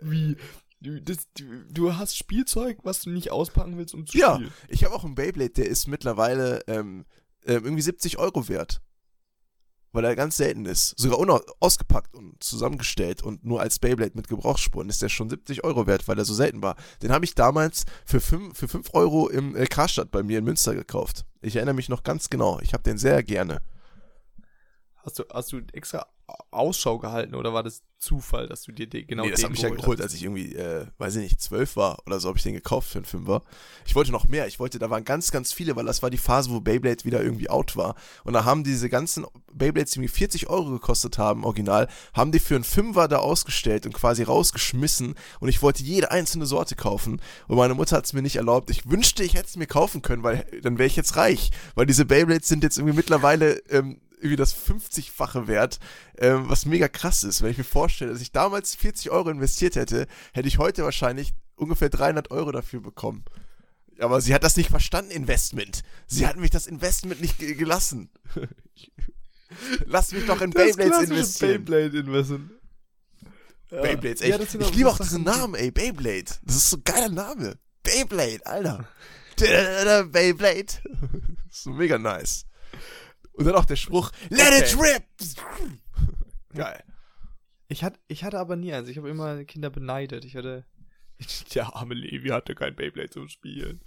Wie? Du, das, du, hast Spielzeug, was du nicht auspacken willst, um zu Ja. spielen. ich habe auch einen Beyblade, der ist mittlerweile ähm, ähm, irgendwie 70 Euro wert. Weil er ganz selten ist. Sogar ausgepackt und zusammengestellt und nur als Beyblade mit Gebrauchsspuren ist der schon 70 Euro wert, weil er so selten war. Den habe ich damals für 5, für 5 Euro im äh, Karstadt bei mir in Münster gekauft. Ich erinnere mich noch ganz genau. Ich habe den sehr gerne. Hast du, hast du extra Ausschau gehalten oder war das Zufall, dass du dir den, genau nee, das habe ich ja geholt geholt, hast? als ich irgendwie, äh, weiß ich nicht, zwölf war oder so, habe ich den gekauft für einen Fünfer. Ich wollte noch mehr. Ich wollte, da waren ganz, ganz viele, weil das war die Phase, wo Beyblade wieder irgendwie out war. Und da haben diese ganzen Beyblades, die mir 40 Euro gekostet haben, original, haben die für einen Fünfer da ausgestellt und quasi rausgeschmissen. Und ich wollte jede einzelne Sorte kaufen. Und meine Mutter hat es mir nicht erlaubt. Ich wünschte, ich hätte es mir kaufen können, weil dann wäre ich jetzt reich. Weil diese Beyblades sind jetzt irgendwie mittlerweile ähm, irgendwie das 50-fache wert, ähm, was mega krass ist. Wenn ich mir vorstelle, dass ich damals 40 Euro investiert hätte, hätte ich heute wahrscheinlich ungefähr 300 Euro dafür bekommen. Aber sie hat das nicht verstanden, Investment. Sie hat mich das Investment nicht ge gelassen. [laughs] Lass mich doch in Beyblades investieren. Beyblade Investment. Ja. Beyblades, ey. Ja, das ich auch liebe auch diesen Namen, ey. Beyblade. Das ist so ein geiler Name. Beyblade, Alter. [laughs] Beyblade. Das [laughs] so mega nice. Und dann auch der Spruch, let it rip! [laughs] Geil. Ich hatte, ich hatte aber nie eins. Ich habe immer Kinder beneidet. Ich hatte. [laughs] Der arme Levi hatte kein Beyblade zum Spielen.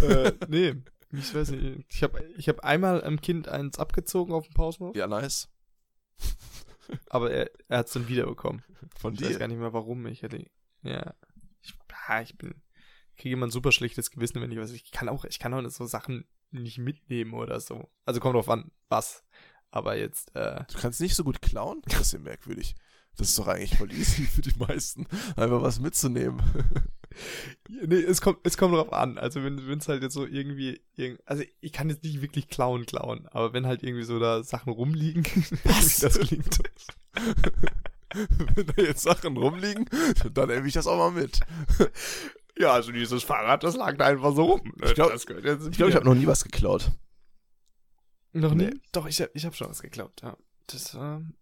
äh, nee. Ich weiß nicht. Ich habe ich hab einmal einem Kind eins abgezogen auf dem Pausenhof, Ja, nice. [laughs] aber er, er hat es dann wiederbekommen. Von Ich weiß dir. gar nicht mehr warum. Ich hätte. Ja. Ich, ah, ich bin. Ich kriege immer ein super schlechtes Gewissen, wenn ich was. Ich kann auch, ich kann auch so Sachen nicht mitnehmen oder so. Also kommt drauf an, was. Aber jetzt, äh, Du kannst nicht so gut klauen? Das ist ja merkwürdig. Das ist doch eigentlich voll easy für die meisten, einfach was mitzunehmen. [laughs] Nee, es kommt, es kommt drauf an. Also wenn es halt jetzt so irgendwie, irgend, also ich kann jetzt nicht wirklich klauen, klauen, aber wenn halt irgendwie so da Sachen rumliegen, [laughs] Was? [laughs] das klingt. Wenn da jetzt Sachen rumliegen, dann nehme ich das auch mal mit. Ja, also dieses Fahrrad, das lag da einfach so rum. Ich glaub- jetzt Ich glaube, ich habe noch nie was geklaut. noch nie. Nee. Doch, ich habe ich hab schon was geklaut, ja. Das, ähm,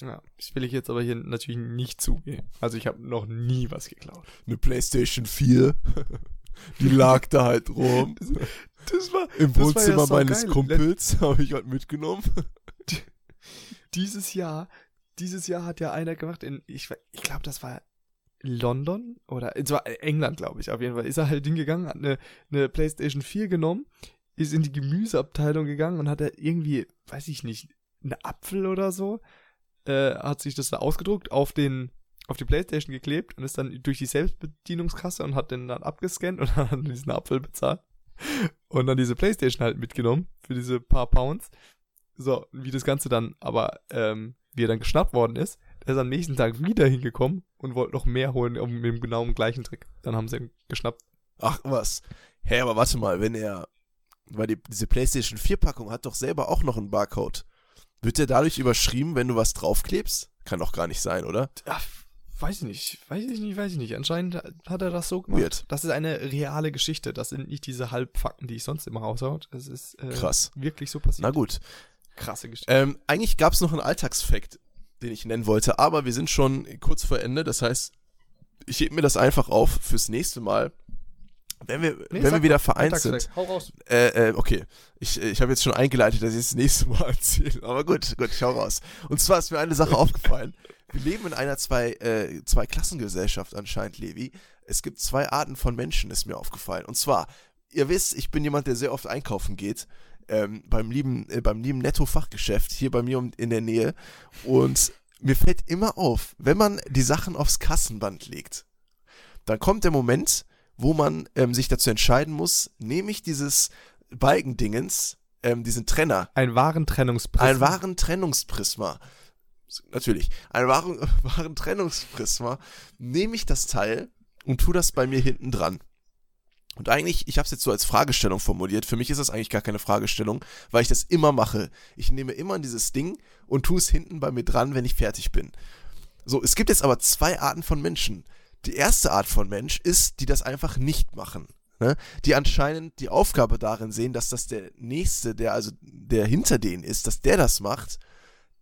ja, das will ich jetzt aber hier natürlich nicht zugeben. Also ich habe noch nie was geklaut. Eine Playstation 4. [laughs] Die lag da halt rum. Das war Im Das war ja Wohnzimmer so meines geil. Kumpels [laughs] habe ich halt mitgenommen. dieses Jahr, dieses Jahr hat ja einer gemacht in, ich, ich glaube, das war London oder es war England, glaube ich, auf jeden Fall. Ist er halt hingegangen, hat eine, eine PlayStation 4 genommen, ist in die Gemüseabteilung gegangen und hat er irgendwie, weiß ich nicht, einen Apfel oder so, äh, hat sich das da ausgedruckt, auf den, auf die Playstation geklebt und ist dann durch die Selbstbedienungskasse und hat den dann abgescannt und [laughs] hat dann diesen Apfel bezahlt. Und dann diese Playstation halt mitgenommen für diese paar Pounds. So, wie das Ganze dann aber, ähm, wie er dann geschnappt worden ist, der ist am nächsten Tag wieder hingekommen und wollte noch mehr holen mit dem genauen gleichen Trick. Dann haben sie ihn geschnappt. Ach was. Hä, aber warte mal, wenn er. Weil die, diese PlayStation 4-Packung hat doch selber auch noch einen Barcode. Wird der dadurch überschrieben, wenn du was draufklebst? Kann doch gar nicht sein, oder? Ach, weiß ich nicht, weiß ich nicht, weiß ich nicht. Anscheinend hat er das so gemacht. Weird. Das ist eine reale Geschichte. Das sind nicht diese Halbfakten, die ich sonst immer raushaut. Es ist äh, Krass. wirklich so passiert. Na gut. Krasse Geschichte. Ähm, eigentlich gab es noch einen Alltagsfakt. Den ich nennen wollte. Aber wir sind schon kurz vor Ende. Das heißt, ich hebe mir das einfach auf fürs nächste Mal. Wenn wir, Nee, wenn wir wieder vereint sind. Hau raus. Äh, äh, okay. Ich, ich habe jetzt schon eingeleitet, dass ich das nächste [laughs] Mal erzähle. Aber gut, gut, ich hau raus. Und zwar ist mir eine Sache aufgefallen. Wir leben in einer zwei, äh, zwei Klassengesellschaft anscheinend, Levi. Es gibt zwei Arten von Menschen, ist mir aufgefallen. Und zwar, ihr wisst, ich bin jemand, der sehr oft einkaufen geht. Ähm, beim lieben, äh, beim lieben Netto-Fachgeschäft hier bei mir in der Nähe. Und mir fällt immer auf, wenn man die Sachen aufs Kassenband legt, dann kommt der Moment, wo man ähm, sich dazu entscheiden muss, nehme ich dieses Balkendingens, ähm, diesen Trenner, Ein wahren Trennungsprisma. einen wahren Trennungsprisma, natürlich, einen wahren, [laughs] wahren Trennungsprisma, nehme ich das Teil und tu das bei mir hinten dran. Und eigentlich, ich habe es jetzt so als Fragestellung formuliert. Für mich ist das eigentlich gar keine Fragestellung, weil ich das immer mache. Ich nehme immer dieses Ding und tue es hinten bei mir dran, wenn ich fertig bin. So, es gibt jetzt aber zwei Arten von Menschen. Die erste Art von Mensch ist, die das einfach nicht machen. Ne? Die anscheinend die Aufgabe darin sehen, dass das der Nächste, der also der hinter denen ist, dass der das macht.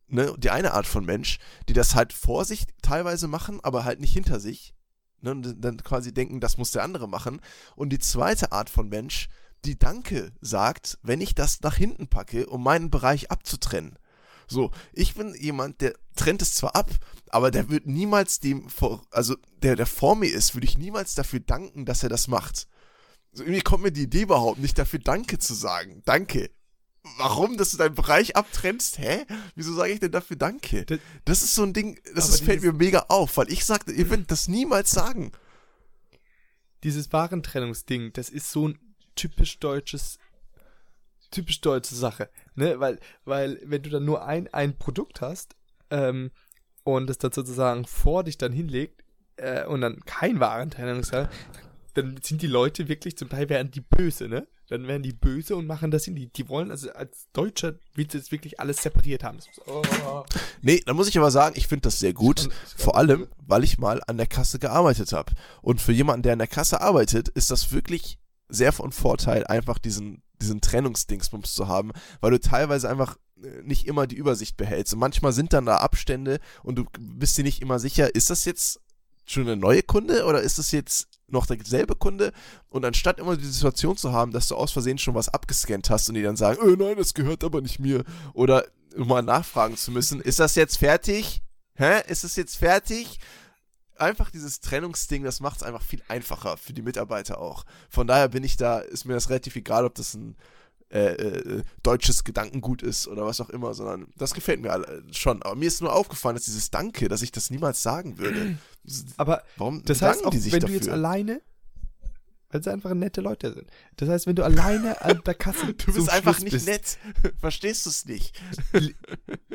Ne? Die eine Art von Mensch, die das halt vor sich teilweise machen, aber halt nicht hinter sich. Ne? Und dann quasi denken, das muss der andere machen. Und die zweite Art von Mensch, die Danke sagt, wenn ich das nach hinten packe, um meinen Bereich abzutrennen. So, ich bin jemand, der trennt es zwar ab, aber der wird niemals dem, vor, also der, der vor mir ist, würde ich niemals dafür danken, dass er das macht. So, irgendwie kommt mir die Idee überhaupt nicht, dafür Danke zu sagen. Danke. Warum, dass du deinen Bereich abtrennst? Hä? Wieso sage ich denn dafür Danke? Das- Das ist so ein Ding, das ist, fällt mir mega auf, weil ich sagte, ihr würdet das niemals sagen. Dieses Warentrennungsding, das ist so ein typisch deutsches, typisch deutsche Sache, ne? Weil, weil, wenn du dann nur ein, ein Produkt hast, ähm, und es dann sozusagen vor dich dann hinlegt, äh, und dann kein Warentrennungssache, dann sind die Leute wirklich, zum Teil werden die böse, ne? Dann werden die böse und machen das hin. Die, die wollen, also als Deutscher willst du jetzt wirklich alles separiert haben. Oh. Nee, da muss ich aber sagen, ich finde das sehr gut. Schon- Vor allem, weil ich mal an der Kasse gearbeitet habe. Und für jemanden, der an der Kasse arbeitet, ist das wirklich sehr von Vorteil, einfach diesen, diesen Trennungsdingsbums zu haben, weil du teilweise einfach äh, nicht immer die Übersicht behältst. Und manchmal sind dann da Abstände und du bist dir nicht immer sicher, ist das jetzt schon eine neue Kunde oder ist das jetzt noch derselbe Kunde? Und anstatt immer die Situation zu haben, dass du aus Versehen schon was abgescannt hast und die dann sagen, äh, nein, das gehört aber nicht mir. Oder mal nachfragen zu müssen, ist das jetzt fertig? Hä? Ist es jetzt fertig? Einfach dieses Trennungsding, das macht es einfach viel einfacher für die Mitarbeiter auch. Von daher bin ich da, ist mir das relativ egal, ob das ein äh, äh, deutsches Gedankengut ist oder was auch immer, sondern das gefällt mir alle, schon. Aber mir ist nur aufgefallen, dass dieses Danke, dass ich das niemals sagen würde. [clears throat] Aber Warum Das heißt auch, die sich wenn dafür? du jetzt alleine, weil sie einfach nette Leute sind. Das heißt, wenn du alleine an der Kasse [laughs] du bist einfach Schluss nicht bist, nett. [laughs] Verstehst du es nicht?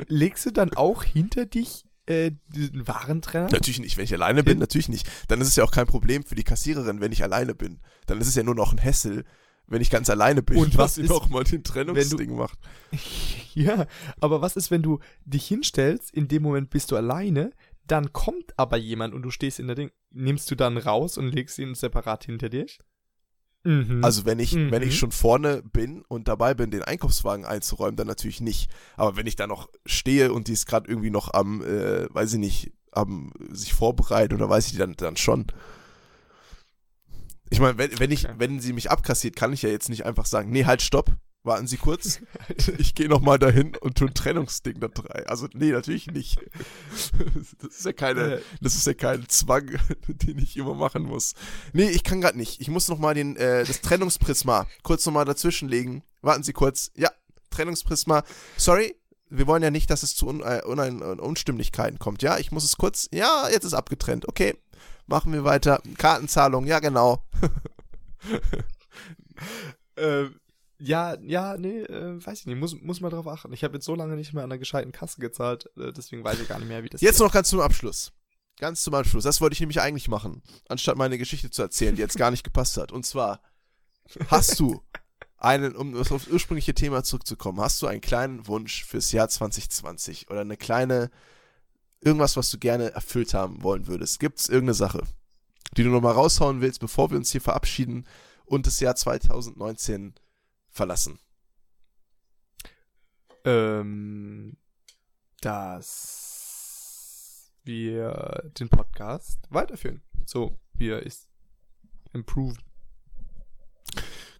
legst du dann auch hinter dich äh, diesen Warentrenner? Natürlich nicht. Wenn ich alleine bin, natürlich nicht. Dann ist es ja auch kein Problem für die Kassiererin, wenn ich alleine bin. Dann ist es ja nur noch ein Hassel, wenn ich ganz alleine bin. Und was sie ist, noch mal den Trennungsding macht. [laughs] Ja, aber was ist, wenn du dich hinstellst, in dem Moment bist du alleine, dann kommt aber jemand und du stehst in der Ding, nimmst du dann raus und legst ihn separat hinter dich? Mhm. Also wenn ich, wenn Mhm. ich schon vorne bin und dabei bin, den Einkaufswagen einzuräumen, dann natürlich nicht. Aber wenn ich da noch stehe und die ist gerade irgendwie noch am, äh, weiß ich nicht, am sich vorbereiten oder weiß ich dann, dann schon. Ich meine, wenn, wenn ich, wenn sie mich abkassiert, kann ich ja jetzt nicht einfach sagen, nee, halt, stopp, warten Sie kurz, [laughs] ich gehe noch mal dahin und tue ein Trennungsding da drei. Also nee, natürlich nicht. [laughs] Das ist ja keine, das ist ja kein Zwang, [laughs] den ich immer machen muss. Nee, ich kann gerade nicht. Ich muss noch mal den, äh, das Trennungsprisma kurz noch mal dazwischenlegen. Warten Sie kurz. Ja, Trennungsprisma. Sorry, wir wollen ja nicht, dass es zu Un äh, Unstimmigkeiten kommt. Ja, ich muss es kurz. Ja, jetzt ist abgetrennt. Okay, machen wir weiter. Kartenzahlung. Ja, genau. [laughs] Ähm, ja, ja, nee, äh, weiß ich nicht, muss, muss mal drauf achten. Ich habe jetzt so lange nicht mehr an einer gescheiten Kasse gezahlt, äh, deswegen weiß ich gar nicht mehr, wie das Jetzt noch ganz zum Abschluss. Ganz zum Abschluss. Das wollte ich nämlich eigentlich machen, anstatt meine Geschichte zu erzählen, die jetzt gar nicht gepasst hat. Und zwar, hast du einen, um auf das ursprüngliche Thema zurückzukommen, hast du einen kleinen Wunsch fürs Jahr 2020 oder eine kleine, irgendwas, was du gerne erfüllt haben wollen würdest? Gibt es irgendeine Sache, die du nochmal raushauen willst, bevor wir uns hier verabschieden und das Jahr 2019 verlassen? Ähm, das wir den Podcast weiterführen. So, wie er ist. Improve.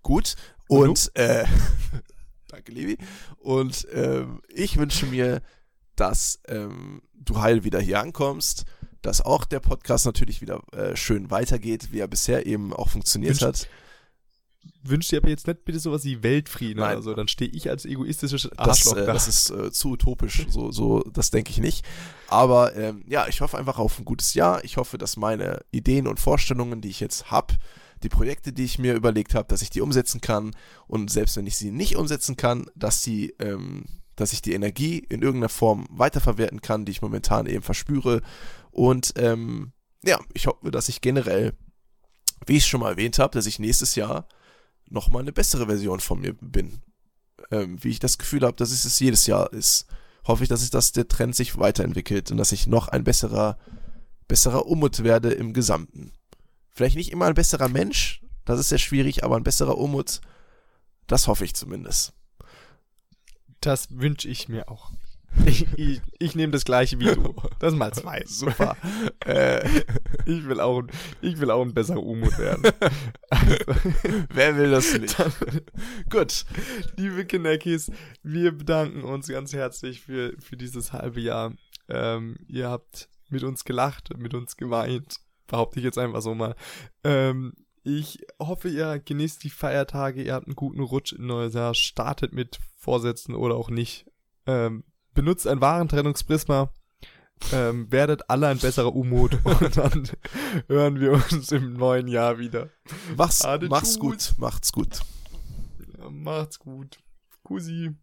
Gut. Und, äh, [laughs] danke, Levi. Und ähm, ich wünsche mir, dass ähm, du heil wieder hier ankommst, dass auch der Podcast natürlich wieder äh, schön weitergeht, wie er bisher eben auch funktioniert Wünsch- hat. Wünscht dir aber jetzt nicht bitte sowas wie Weltfrieden Nein. oder so, dann stehe ich als egoistisches Das, Arschloch äh, da. das ist äh, zu utopisch, so, so, das denke ich nicht. Aber ähm, ja, ich hoffe einfach auf ein gutes Jahr. Ich hoffe, dass meine Ideen und Vorstellungen, die ich jetzt habe, die Projekte, die ich mir überlegt habe, dass ich die umsetzen kann. Und selbst wenn ich sie nicht umsetzen kann, dass sie, ähm, dass ich die Energie in irgendeiner Form weiterverwerten kann, die ich momentan eben verspüre. Und ähm, ja, ich hoffe, dass ich generell, wie ich schon mal erwähnt habe, dass ich nächstes Jahr nochmal eine bessere Version von mir bin ähm, wie ich das Gefühl habe, dass es es jedes Jahr ist, hoffe ich, dass es dass der Trend sich weiterentwickelt und dass ich noch ein besserer, besserer Umut werde im Gesamten. Vielleicht nicht immer ein besserer Mensch, das ist sehr schwierig, aber ein besserer Umut, das hoffe ich zumindest. Das wünsche ich mir auch. Ich, ich, ich nehme das gleiche wie du. Das mal zwei. [laughs] Super. äh, Ich will auch, ich will auch ein besserer Umut werden. [laughs] wer will das nicht? Gut. Liebe Kineckies, wir bedanken uns ganz herzlich für, für dieses halbe Jahr. Ähm, ihr habt mit uns gelacht, mit uns geweint, behaupte ich jetzt einfach so mal. Ähm, ich hoffe, ihr genießt die Feiertage, ihr habt einen guten Rutsch in neues Jahr, startet mit Vorsätzen oder auch nicht. Ähm, benutzt ein Warentrennungsprisma, ähm, werdet alle ein besserer Umut [laughs] und dann hören wir uns im neuen Jahr wieder. Mach's, Ade, mach's gut, macht's gut. Ja, macht's gut. Kussi.